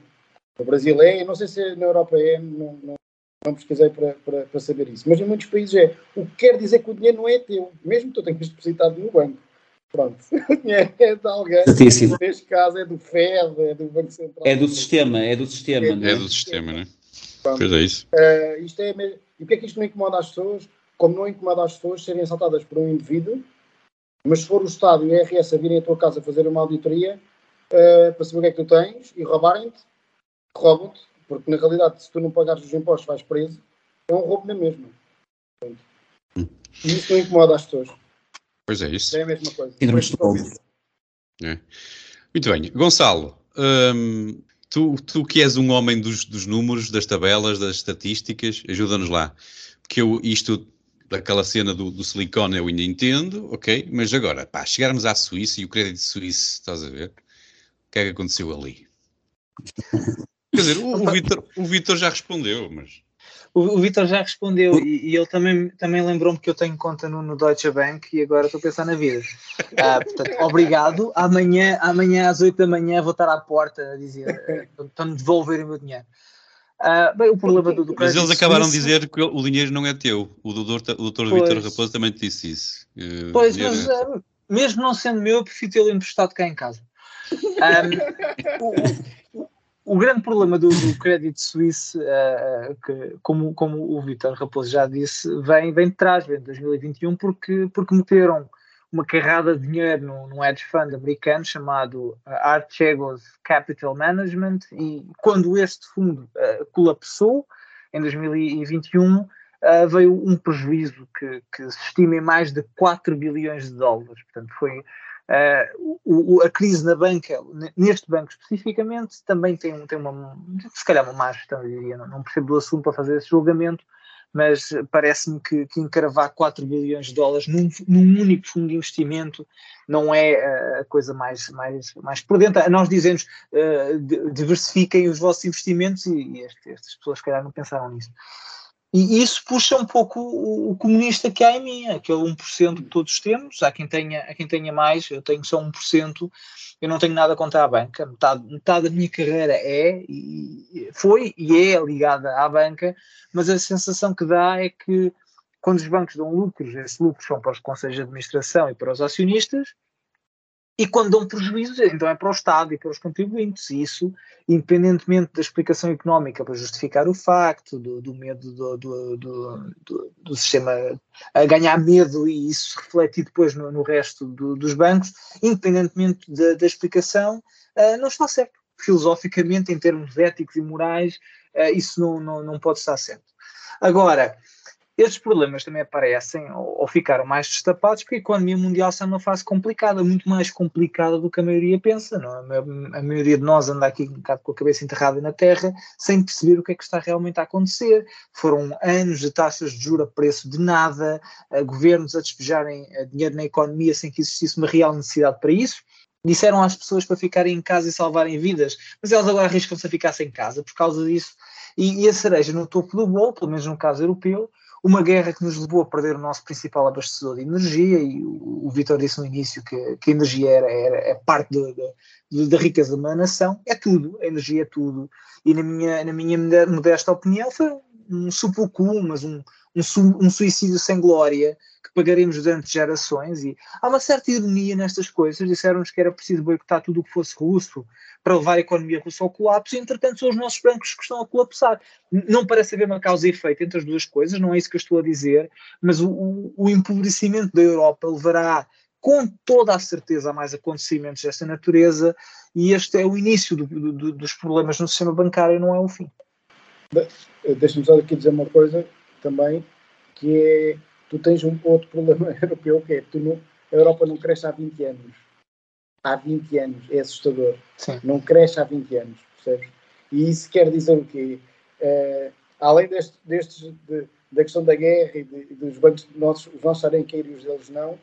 O Brasil é, não sei se na Europa é, não, não, não pesquisei para, para, para, saber isso, mas em muitos países é. O que quer dizer que o dinheiro não é teu, mesmo que tu tenhas depositado no banco. Pronto, dinheiro [laughs] é de alguém. Certíssimo. Neste caso é do FED, é do Banco Central. É do sistema, é do sistema. É, é do sistema, não é? Pronto. Pois é isso. Uh, isto é mesmo... E o que é que isto não incomoda as pessoas? Como não incomoda as pessoas serem assaltadas por um indivíduo, mas se for o Estado e o IRS a virem à tua casa fazer uma auditoria uh, para saber o que é que tu tens e roubarem-te, roubam-te, porque na realidade, se tu não pagares os impostos, vais preso, é um roubo na mesma. Portanto, e isso não incomoda as pessoas. Pois é, isso. É a mesma coisa. É. Muito bem. Gonçalo, hum, tu, tu que és um homem dos, dos números, das tabelas, das estatísticas, ajuda-nos lá. Porque eu, isto, aquela cena do, do silicone eu ainda entendo, ok? Mas agora, pá, chegarmos à Suíça e o crédito suíço, estás a ver? O que é que aconteceu ali? Quer dizer, o, o Vitor o Vitor já respondeu, mas. O, o Vitor já respondeu e, e, ele também, também lembrou-me que eu tenho conta no, no Deutsche Bank e agora estou a pensar na vida. [laughs] Ah, portanto, obrigado. Amanhã, amanhã às 8 da manhã vou estar à porta a dizer para me devolverem o meu dinheiro. Uh, bem, o problema do, do Mas eles acabaram de dizer que o dinheiro não é teu. O doutor, o doutor Vitor Raposo também te disse isso. Pois, mas é uh, mesmo não sendo meu, eu prefiro tê-lo emprestado cá em casa. [laughs] Um, o, grande problema do, do Credit Suisse, uh, que, como, como o Vitor Raposo já disse, vem, vem de trás, vem de 2021, porque, porque meteram uma carrada de dinheiro num, num hedge fund americano chamado Archegos Capital Management e quando este fundo uh, colapsou em 2021 uh, veio um prejuízo que, que se estima em mais de 4 bilhões de dólares. Portanto, foi Uh, o, a crise na banca, neste banco especificamente, também tem, tem uma, se calhar uma má gestão, eu diria, não, não percebo do assunto para fazer esse julgamento, mas parece-me que, que encaravar 4 bilhões de dólares num, num, único fundo de investimento não é a coisa mais, mais, mais prudente. Nós dizemos uh, diversifiquem os vossos investimentos e, e estas pessoas, se calhar, não pensaram nisso. E isso puxa um pouco o, o, comunista que há em mim, aquele 1% que todos temos, há quem tenha, há quem tenha mais, eu tenho só 1%, eu não tenho nada contra a banca, metade, metade da minha carreira é, e foi e é ligada à banca, mas a sensação que dá é que quando os bancos dão lucros, esses lucros são para os conselhos de administração e para os acionistas, e quando dão prejuízos, então é para o Estado e para os contribuintes. Isso, independentemente da explicação económica para justificar o facto, do, do medo do, do, do, sistema a ganhar medo e isso refletir depois no, no resto dos bancos, independentemente da, da explicação, uh, não está certo. Filosoficamente, em termos éticos e morais, uh, isso não, não, não pode estar certo. Agora, esses problemas também aparecem ou, ou, ficaram mais destapados porque a economia mundial está numa fase complicada, muito mais complicada do que a maioria pensa. É? A, a maioria de nós anda aqui um bocado com a cabeça enterrada na terra sem perceber o que é que está realmente a acontecer. Foram anos de taxas de juros a preço de nada, a governos a despejarem eh, dinheiro na economia sem que existisse uma real necessidade para isso disseram às pessoas para ficarem em casa e salvarem vidas, mas elas agora arriscam-se a ficar sem casa por causa disso. E, e, a cereja no topo do bolo, pelo menos no caso europeu, uma guerra que nos levou a perder o nosso principal abastecedor de energia, e o, o Vitor disse no início que, que a energia era, era, é parte da riqueza de uma nação, é tudo, a energia é tudo, e na minha, na minha modesta opinião foi um supucu, mas um, um, um suicídio sem glória, pagaremos durante gerações e há uma certa ironia nestas coisas, disseram-nos que era preciso boicotar tudo o que fosse russo para levar a economia russa ao colapso e entretanto são os nossos bancos que estão a colapsar. Não parece haver uma causa e efeito entre as duas coisas, não é isso que eu estou a dizer, mas o, o, o empobrecimento da Europa levará com toda a certeza a mais acontecimentos desta natureza e este é o início do, do, dos problemas no sistema bancário, não é o fim. Deixa-me só aqui dizer uma coisa também, que é tu tens um outro problema [laughs] europeu que é tu não, a Europa não cresce há 20 anos. Há 20 anos, é assustador. Sim. Não cresce há 20 anos, percebes? E isso quer dizer o quê? Uh, além deste, destes, de, da questão da guerra e de, dos bancos nossos, os nossos estarem a cair e os deles não,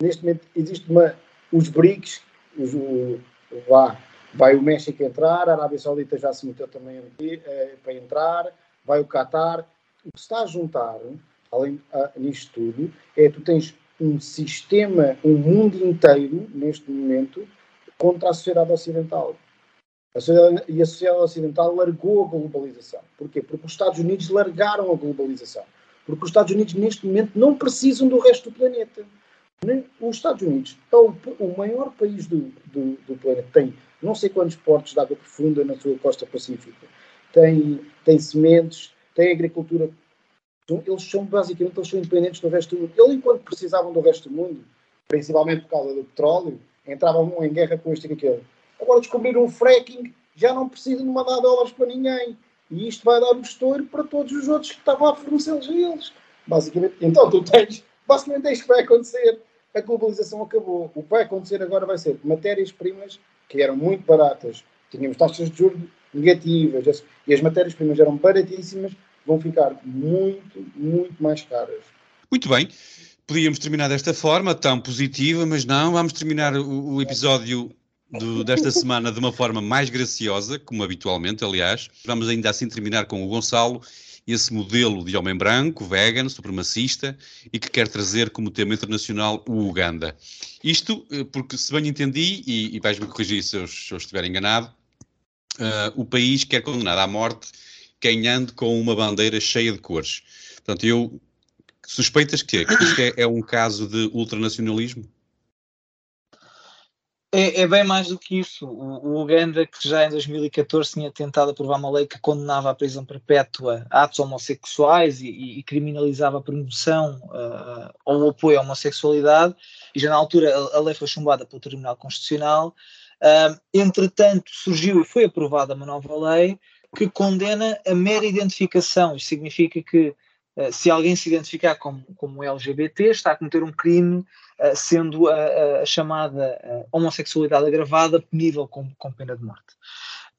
neste momento existe uma. Os BRICS, os, o, lá, vai o México entrar, a Arábia Saudita já se meteu também uh, para entrar, vai o Qatar. O que está a juntar além a, nisto tudo, é tu tens um sistema, um mundo inteiro, neste momento, contra a sociedade ocidental. A sociedade, e a sociedade ocidental largou a globalização. Porquê? Porque os Estados Unidos largaram a globalização. Porque os Estados Unidos, neste momento, não precisam do resto do planeta. Os Estados Unidos é o, o maior país do, do, do, planeta. Tem não sei quantos portos de água profunda na sua costa pacífica. Tem, tem sementes, tem agricultura eles são basicamente eles são independentes do resto do mundo. Eles, enquanto precisavam do resto do mundo, principalmente por causa do petróleo, entravam em guerra com este e aquele. Agora descobriram o fracking, já não precisam de mandar dólares para ninguém. E isto vai dar um estouro para todos os outros que estavam a fornecê-los a eles. Basicamente, então tu tens, basicamente é isto que vai acontecer. A globalização acabou. O que vai acontecer agora vai ser matérias-primas que eram muito baratas. Tínhamos taxas de juros negativas e as matérias-primas eram baratíssimas vão ficar muito, muito mais caras. Muito bem. Podíamos terminar desta forma, tão positiva, mas não. Vamos terminar o, episódio do, desta semana de uma forma mais graciosa, como habitualmente, aliás. Vamos ainda assim terminar com o Gonçalo, esse modelo de homem branco, vegan, supremacista e que quer trazer como tema internacional o Uganda. Isto eh, porque, se bem entendi, e, e vais-me corrigir se eu, se eu estiver enganado, uh, o país quer condenar à morte quem ande com uma bandeira cheia de cores. Portanto, eu suspeitas que, que isto é, é, um caso de ultranacionalismo? É, é, bem mais do que isso. O, o, Uganda, que já em 2014 tinha tentado aprovar uma lei que condenava a prisão perpétua atos homossexuais e, e, criminalizava a promoção uh, ou o apoio à homossexualidade, e já na altura a, a lei foi chumbada pelo Tribunal Constitucional. Uh, entretanto, surgiu e foi aprovada uma nova lei que condena a mera identificação. Isto significa que uh, se alguém se identificar como, como LGBT, está a cometer um crime, sendo a, a chamada uh, homossexualidade agravada punível com, com pena de morte.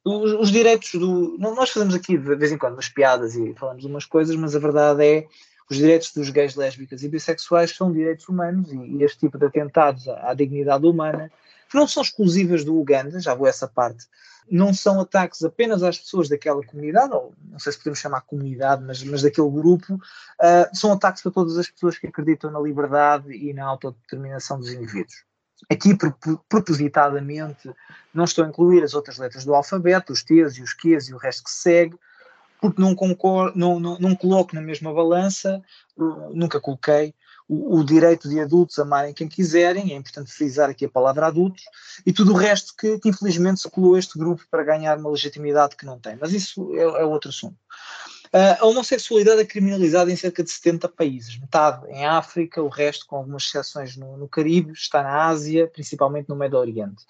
Os, os, direitos do. Nós fazemos aqui de vez em quando umas piadas e falamos umas coisas, mas a verdade é os direitos dos gays, lésbicas e bissexuais são direitos humanos e, e este tipo de atentados à, à dignidade humana, que não são exclusivas do Uganda, já vou essa parte, não são ataques apenas às pessoas daquela comunidade, ou não sei se podemos chamar comunidade, mas, mas daquele grupo, uh, são ataques para todas as pessoas que acreditam na liberdade e na autodeterminação dos indivíduos. Aqui, propositadamente, não estou a incluir as outras letras do alfabeto, os T's e os Q's e o resto que segue, porque não, concordo, não, não, não coloco na mesma balança, nunca coloquei, o, o, direito de adultos amarem quem quiserem, é importante frisar aqui a palavra adultos, e tudo o resto que, que infelizmente se colou este grupo para ganhar uma legitimidade que não tem. Mas isso é, é outro assunto. Uh, a homossexualidade é criminalizada em cerca de 70 países, metade em África, o resto, com algumas exceções no, no Caribe, está na Ásia, principalmente no Médio Oriente.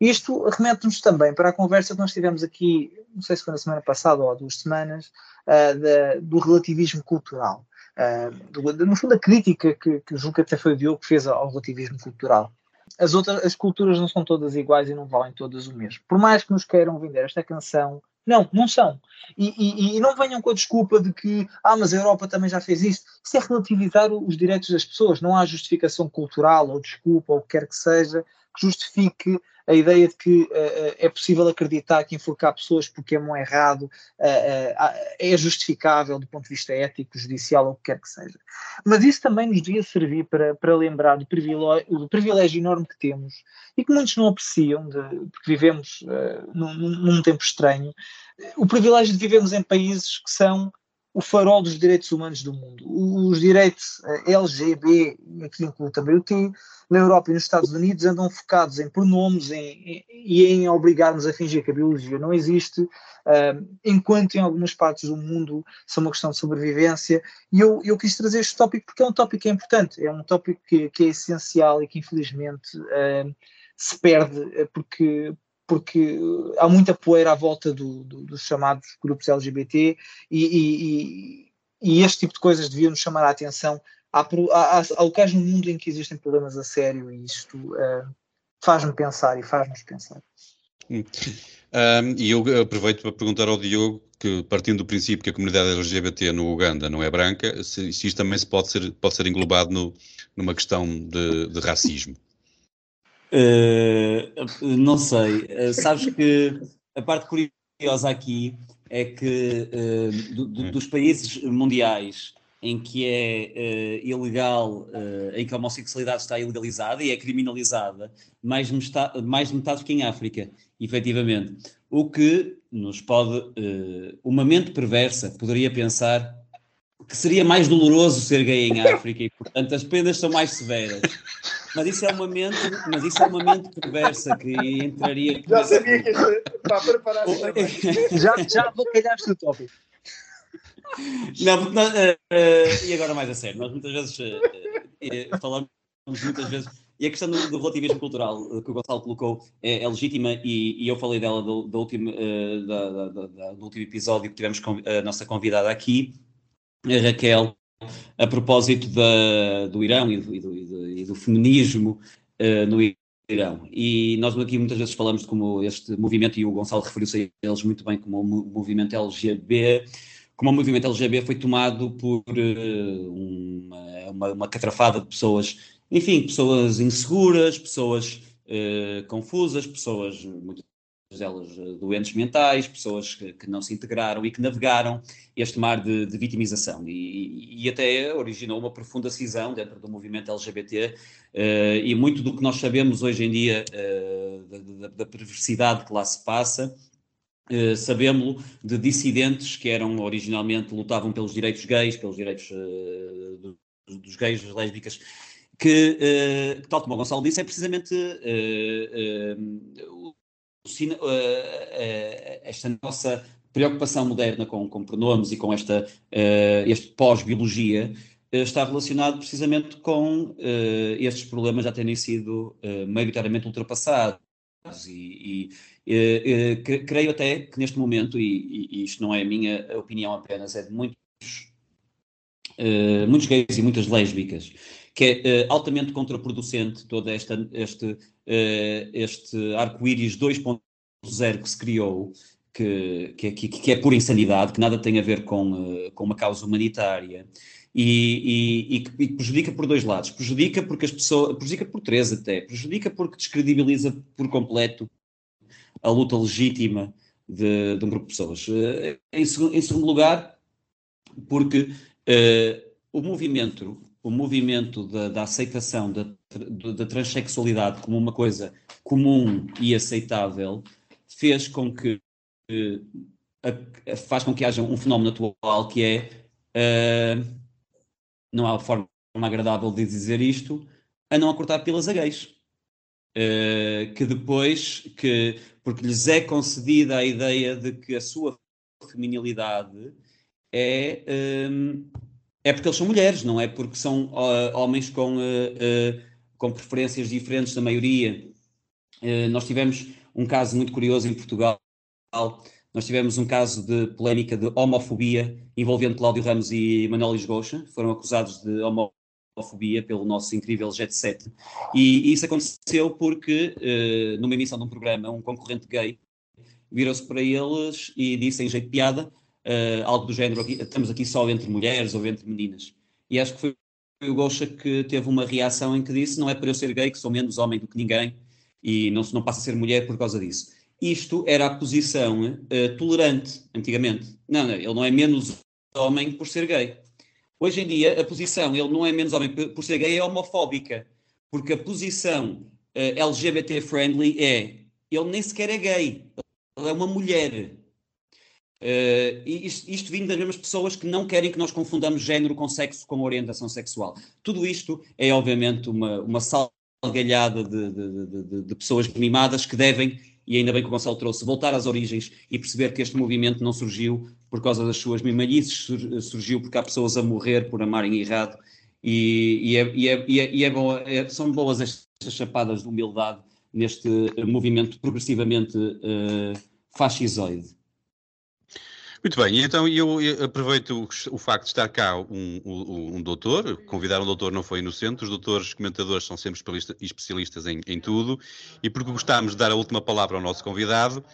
Isto remete-nos também para a conversa que nós tivemos aqui, não sei se foi na semana passada ou há duas semanas, uh, da, do relativismo cultural. Uh, no fundo, a crítica que, que julgo até foi o Diogo que fez ao relativismo cultural. As outras as culturas não são todas iguais e não valem todas o mesmo. Por mais que nos queiram vender esta canção, não, não são. E, e, e, não venham com a desculpa de que, ah, mas a Europa também já fez isso. Isso é relativizar os direitos das pessoas. Não há justificação cultural ou desculpa ou o que quer que seja que justifique a ideia de que uh, é possível acreditar que enforcar pessoas porque é errado uh, é justificável do ponto de vista ético, judicial ou o que quer que seja. Mas isso também nos devia servir para, para lembrar do privilégio, do privilégio enorme que temos e que muitos não apreciam, de, porque vivemos num, num tempo estranho, o privilégio de vivermos em países que são o farol dos direitos humanos do mundo. Os direitos eh, LGB, aqui incluo também o T, na Europa e nos Estados Unidos andam focados em pronomes em, em, e em obrigar-nos a fingir que a biologia não existe, uh, enquanto em algumas partes do mundo são uma questão de sobrevivência. E eu, eu quis trazer este tópico porque é um tópico que é importante, é um tópico que, que é essencial e que infelizmente uh, se perde porque, porque há muita poeira à volta do, do, dos chamados grupos LGBT e, e, e, este tipo de coisas deviam nos chamar a atenção. Há, locais no mundo em que existem problemas a sério e isto uh, faz-me pensar e faz-nos pensar. Um, e eu aproveito para perguntar ao Diogo que, partindo do princípio que a comunidade LGBT no Uganda não é branca, se, se isto também se pode ser, pode ser englobado no, numa questão de, de racismo. Uh, não sei. Uh, sabes que a parte curiosa aqui é que uh, do, do, dos países mundiais em que é ilegal, em que a homossexualidade está ilegalizada e é criminalizada, mais, metade, mais de metade que em África, efetivamente. O que nos pode, uma mente perversa poderia pensar que seria mais doloroso ser gay em África e, portanto, as penas são mais severas. Mas isso é uma mente, mas isso é uma mente perversa que entraria. Já sabia que este para preparar [laughs] já, já vou calhar-te o tópico. Não, porque nós, uh, uh, e agora mais a sério, nós muitas vezes uh, falamos muitas vezes, e a questão do, do relativismo cultural que o Gonçalo colocou é, é legítima, e, e, eu falei dela do, do, último, da, da, da, do último episódio que tivemos com a nossa convidada aqui, a Raquel, a propósito da, do Irão e do, e do, e do feminismo uh, no Irão. E nós aqui muitas vezes falamos de como este movimento, e o Gonçalo referiu-se a eles muito bem, como o movimento LGB, como o movimento LGB foi tomado por uh, uma, uma, uma, catrafada de pessoas, enfim, pessoas inseguras, pessoas uh, confusas, pessoas muitas delas eh, doentes mentais, pessoas que, que, não se integraram e que navegaram este mar de, de vitimização. E, e, até originou uma profunda cisão dentro do movimento LGBT uh, e muito do que nós sabemos hoje em dia uh, da, da, perversidade que lá se passa Uh, sabemos de dissidentes que eram originalmente lutavam pelos direitos gays, pelos direitos do, dos gays, das lésbicas, que, tal como o Gonçalo disse, é precisamente eh, eh, esta nossa preocupação moderna com, com pronomes e com esta, uh, este pós-biologia uh, está relacionado precisamente com uh, estes problemas já terem sido uh, maioritariamente ultrapassados. E, e creio até que neste momento, e, e, isto não é a minha opinião apenas, é de muitos, muitos gays e muitas lésbicas, que é altamente contraproducente todo esta, este uh, este arco-íris 2.0 que se criou, que, que, que, é pura insanidade, que nada tem a ver com, uh, com uma causa humanitária. E, e, e, que, prejudica por dois lados. Prejudica porque as pessoas, prejudica por três até, prejudica porque descredibiliza por completo a luta legítima de, de um grupo de pessoas. Em, em, segundo lugar, porque uh, o movimento, o movimento da, da aceitação da, da transexualidade como uma coisa comum e aceitável fez com que faz com que haja um fenómeno atual que é não há forma agradável de dizer isto, a não acordar pilas a gays. Uh, que depois, que, porque lhes é concedida a ideia de que a sua feminilidade é, é porque eles são mulheres, não é porque são uh, homens com, uh, com preferências diferentes da maioria. nós tivemos um caso muito curioso em Portugal. Nós tivemos um caso de polémica de homofobia envolvendo Cláudio Ramos e Manuel Lisgocha. Foram acusados de homofobia pelo nosso incrível Jet 7. E, e isso aconteceu porque, numa emissão de um programa, um concorrente gay virou-se para eles e disse em jeito de piada uh, algo do género: estamos aqui só entre mulheres ou entre meninas. E acho que foi o Gosha que teve uma reação em que disse: não é para eu ser gay que sou menos homem do que ninguém e não, não passa a ser mulher por causa disso. Isto era a posição uh, tolerante antigamente. Não, não, ele não é menos homem por ser gay. Hoje em dia, a posição, ele não é menos homem por ser gay, é homofóbica. Porque a posição uh, eh, LGBT-friendly é, ele nem sequer é gay, ele é uma mulher. Uh, isto, isto vindo das mesmas pessoas que não querem que nós confundamos género com sexo, com orientação sexual. Tudo isto é, obviamente, uma, uma salgalhada de, de, de, de pessoas mimadas que devem e ainda bem que o Gonçalo trouxe, voltar às origens e perceber que este movimento não surgiu por causa das suas mimalices, surgiu porque há pessoas a morrer por amarem errado e, e, é, e, é, e, é, e é boa, é, são boas estas chapadas de humildade neste movimento progressivamente uh, fascisoide. Muito bem, então eu, aproveito o, facto de estar cá um, um, um, doutor, convidar um doutor não foi inocente, os doutores comentadores são sempre especialistas em, em tudo, e porque gostamos de dar a última palavra ao nosso convidado,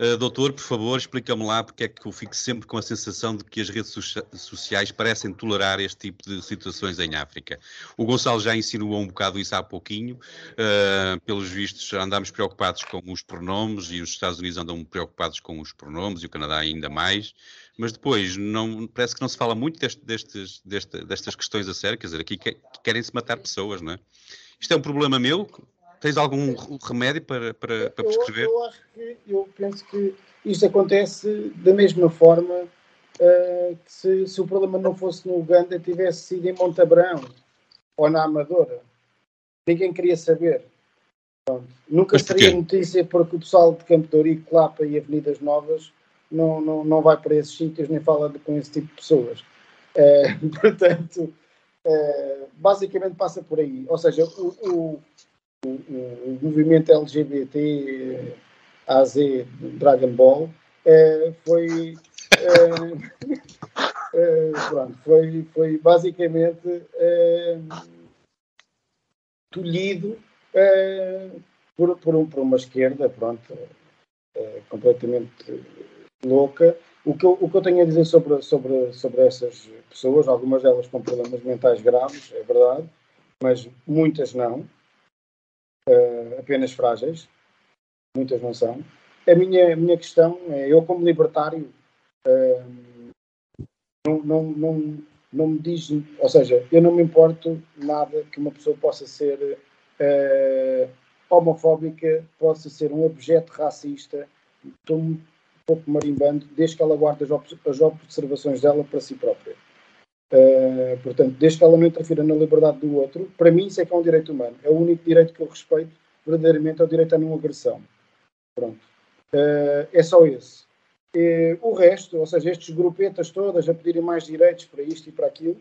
Uh, doutor, por favor, explica-me lá porque é que eu fico sempre com a sensação de que as redes sociais parecem tolerar este tipo de situações em África. O Gonçalo já insinuou um bocado isso há pouquinho. Uh, pelos vistos, andamos preocupados com os pronomes e os Estados Unidos andam preocupados com os pronomes e o Canadá ainda mais. Mas depois, não, parece que não se fala muito deste, destes, deste, destas questões a sério. Quer dizer, aqui querem-se matar pessoas, não é? Isto é um problema meu, Tens algum remédio para, para, para prescrever? Eu, eu, acho que, eu penso que isto acontece da mesma forma uh, que se, se, o problema não fosse no Uganda, tivesse sido em Montabrão ou na Amadora. Ninguém queria saber. Pronto. Nunca seria notícia porque o pessoal de Campo de Ourique, Lapa e Avenidas Novas não, não, não vai para esses sítios nem fala de, com esse tipo de pessoas. Uh, [laughs] portanto, uh, basicamente passa por aí. Ou seja, o, o o, movimento LGBT AZ Dragon Ball é, foi, é, [laughs] pronto, foi, foi basicamente tolhido por, por, por, uma esquerda pronto, completamente louca. O que, eu, o que eu tenho a dizer sobre, sobre, sobre essas pessoas, algumas delas com problemas mentais graves, é verdade, mas muitas não uh, apenas frágeis, muitas não são. A minha, a minha questão é, eu como libertário, uh, não, não, não, não me diz, ou seja, eu não me importo nada que uma pessoa possa ser uh, homofóbica, possa ser um objeto racista, estou um pouco marimbando, desde que ela guarde as, as observações dela para si própria. Uh, portanto, desde que ela não interfira na liberdade do outro, para mim isso é que é um direito humano. É o único direito que eu respeito verdadeiramente, é o direito à não agressão. Pronto. Uh, é só esse. Uh, o resto, ou seja, estes grupetas todas a pedirem mais direitos para isto e para aquilo,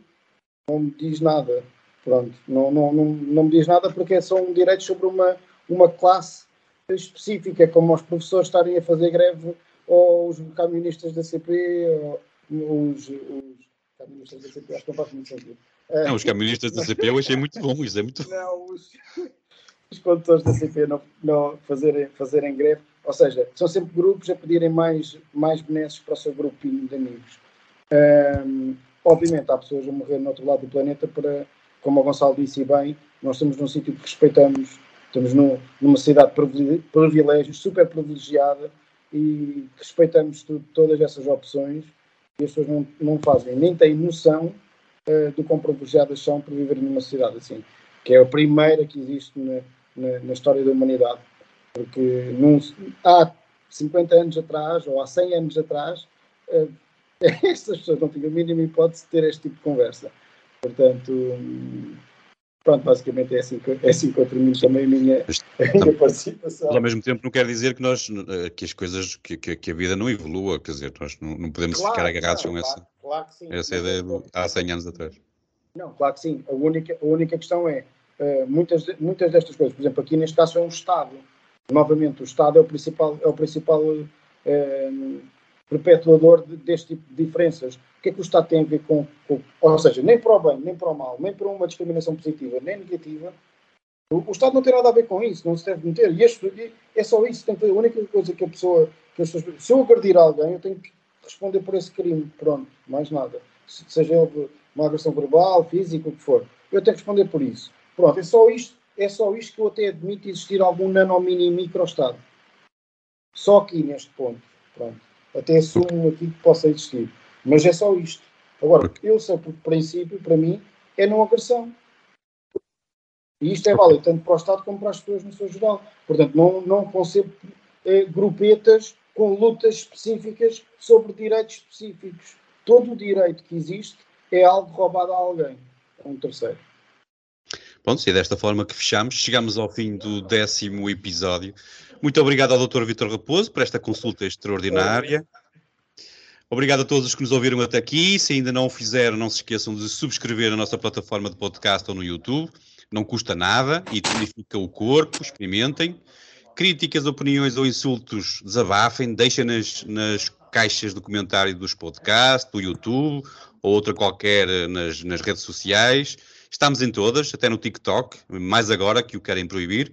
não me diz nada. Pronto. Não, não, não, não me diz nada porque são direitos sobre uma, uma classe específica, como os professores estarem a fazer greve ou os camionistas da CP, ou os, os caministas da CP, acho que não faz muito sentido. Não, os caministas da CP eu achei muito bom, isso é muito Não, os, [laughs] os condutores da CP não, não fazerem, fazerem greve, ou seja, são sempre grupos a pedirem mais, mais benesses para o seu grupinho de amigos. Um, obviamente, há pessoas a morrer no outro lado do planeta para, como o Gonçalo disse bem, nós estamos num sítio que respeitamos estamos num, numa cidade de privilégios, super privilegiada e respeitamos tudo, todas essas opções e as pessoas não, não fazem, nem têm noção uh, do quão privilegiadas são por viver numa cidade assim, que é a primeira que existe na, na, na história da humanidade. Porque num, há 50 anos atrás, ou há 100 anos atrás, [laughs] uh, estas pessoas não tinham a mínima hipótese de ter este tipo de conversa. Portanto, pronto, basicamente é assim, que, é assim que eu termino também a minha, a minha participação. Mas ao mesmo tempo não quer dizer que nós, eh, que as coisas, que, que, que a vida não evolua, quer dizer, nós não, não podemos claro, ficar agarrados claro, com essa, claro, essa ideia do, há 100 anos atrás. Não, claro que sim. A única, a única questão é, uh, muitas, muitas destas coisas, por exemplo, aqui neste caso é um Estado. Novamente, o Estado é o principal, é o principal uh, perpetuador de, deste tipo de diferenças. O que é que o Estado tem a ver com, com, Ou seja, nem para o bem, nem para o mal, nem para uma discriminação positiva, nem negativa. O, o Estado não tem nada a ver com isso, não se deve meter. E este, é só isso. Tem que, a única coisa que a pessoa. Que as pessoas, se eu agredir alguém, eu tenho que responder por esse crime. Pronto, mais nada. Seja ele uma agressão verbal, física, o que for. Eu tenho que responder por isso. Pronto, é só isto, é só isto que eu até admito existir algum nano, mini, micro-estado. Só aqui neste ponto. Pronto. Até assumo aqui que possa existir. Mas é só isto. Agora, eu sei por princípio, para mim, é não agressão. E isto é válido tanto para o Estado como para as pessoas no seu geral. Portanto, não, não concebo eh, grupetas com lutas específicas sobre direitos específicos. Todo o direito que existe é algo roubado a alguém, a um terceiro. Bom, se é desta forma que fechamos, chegamos ao fim do décimo episódio. Muito obrigado ao Dr. Vitor Raposo por esta consulta extraordinária. Obrigado a todos os que nos ouviram até aqui. Se ainda não o fizeram, não se esqueçam de subscrever a nossa plataforma de podcast ou no YouTube. Não custa nada e tonifica o corpo. Experimentem. Críticas, opiniões ou insultos, desabafem. Deixem-nas nas caixas de comentário dos podcasts, do YouTube ou outra qualquer eh, nas, nas redes sociais. Estamos em todas, até no TikTok, mais agora que o querem proibir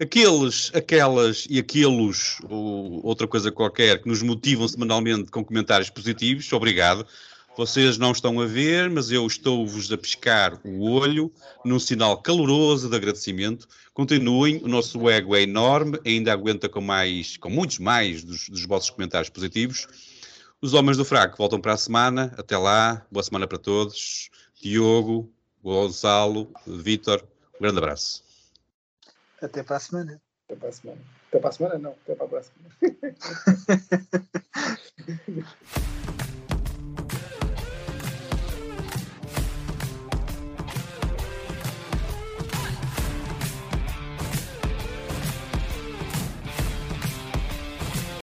aqueles, aquelas e aqueles, ou outra coisa qualquer, que nos motivam semanalmente com comentários positivos, obrigado. Vocês não estão a ver, mas eu estou-vos a piscar o olho num sinal caloroso de agradecimento. Continuem, o nosso ego é enorme, ainda aguenta com mais, com muitos mais dos, dos vossos comentários positivos. Os homens do fraco voltam para a semana. Até lá, boa semana para todos. Diogo, Gonçalo, Vítor, um grande abraço. Até para a semana. Até para a semana. Até para a semana, não. Até para a próxima. [laughs]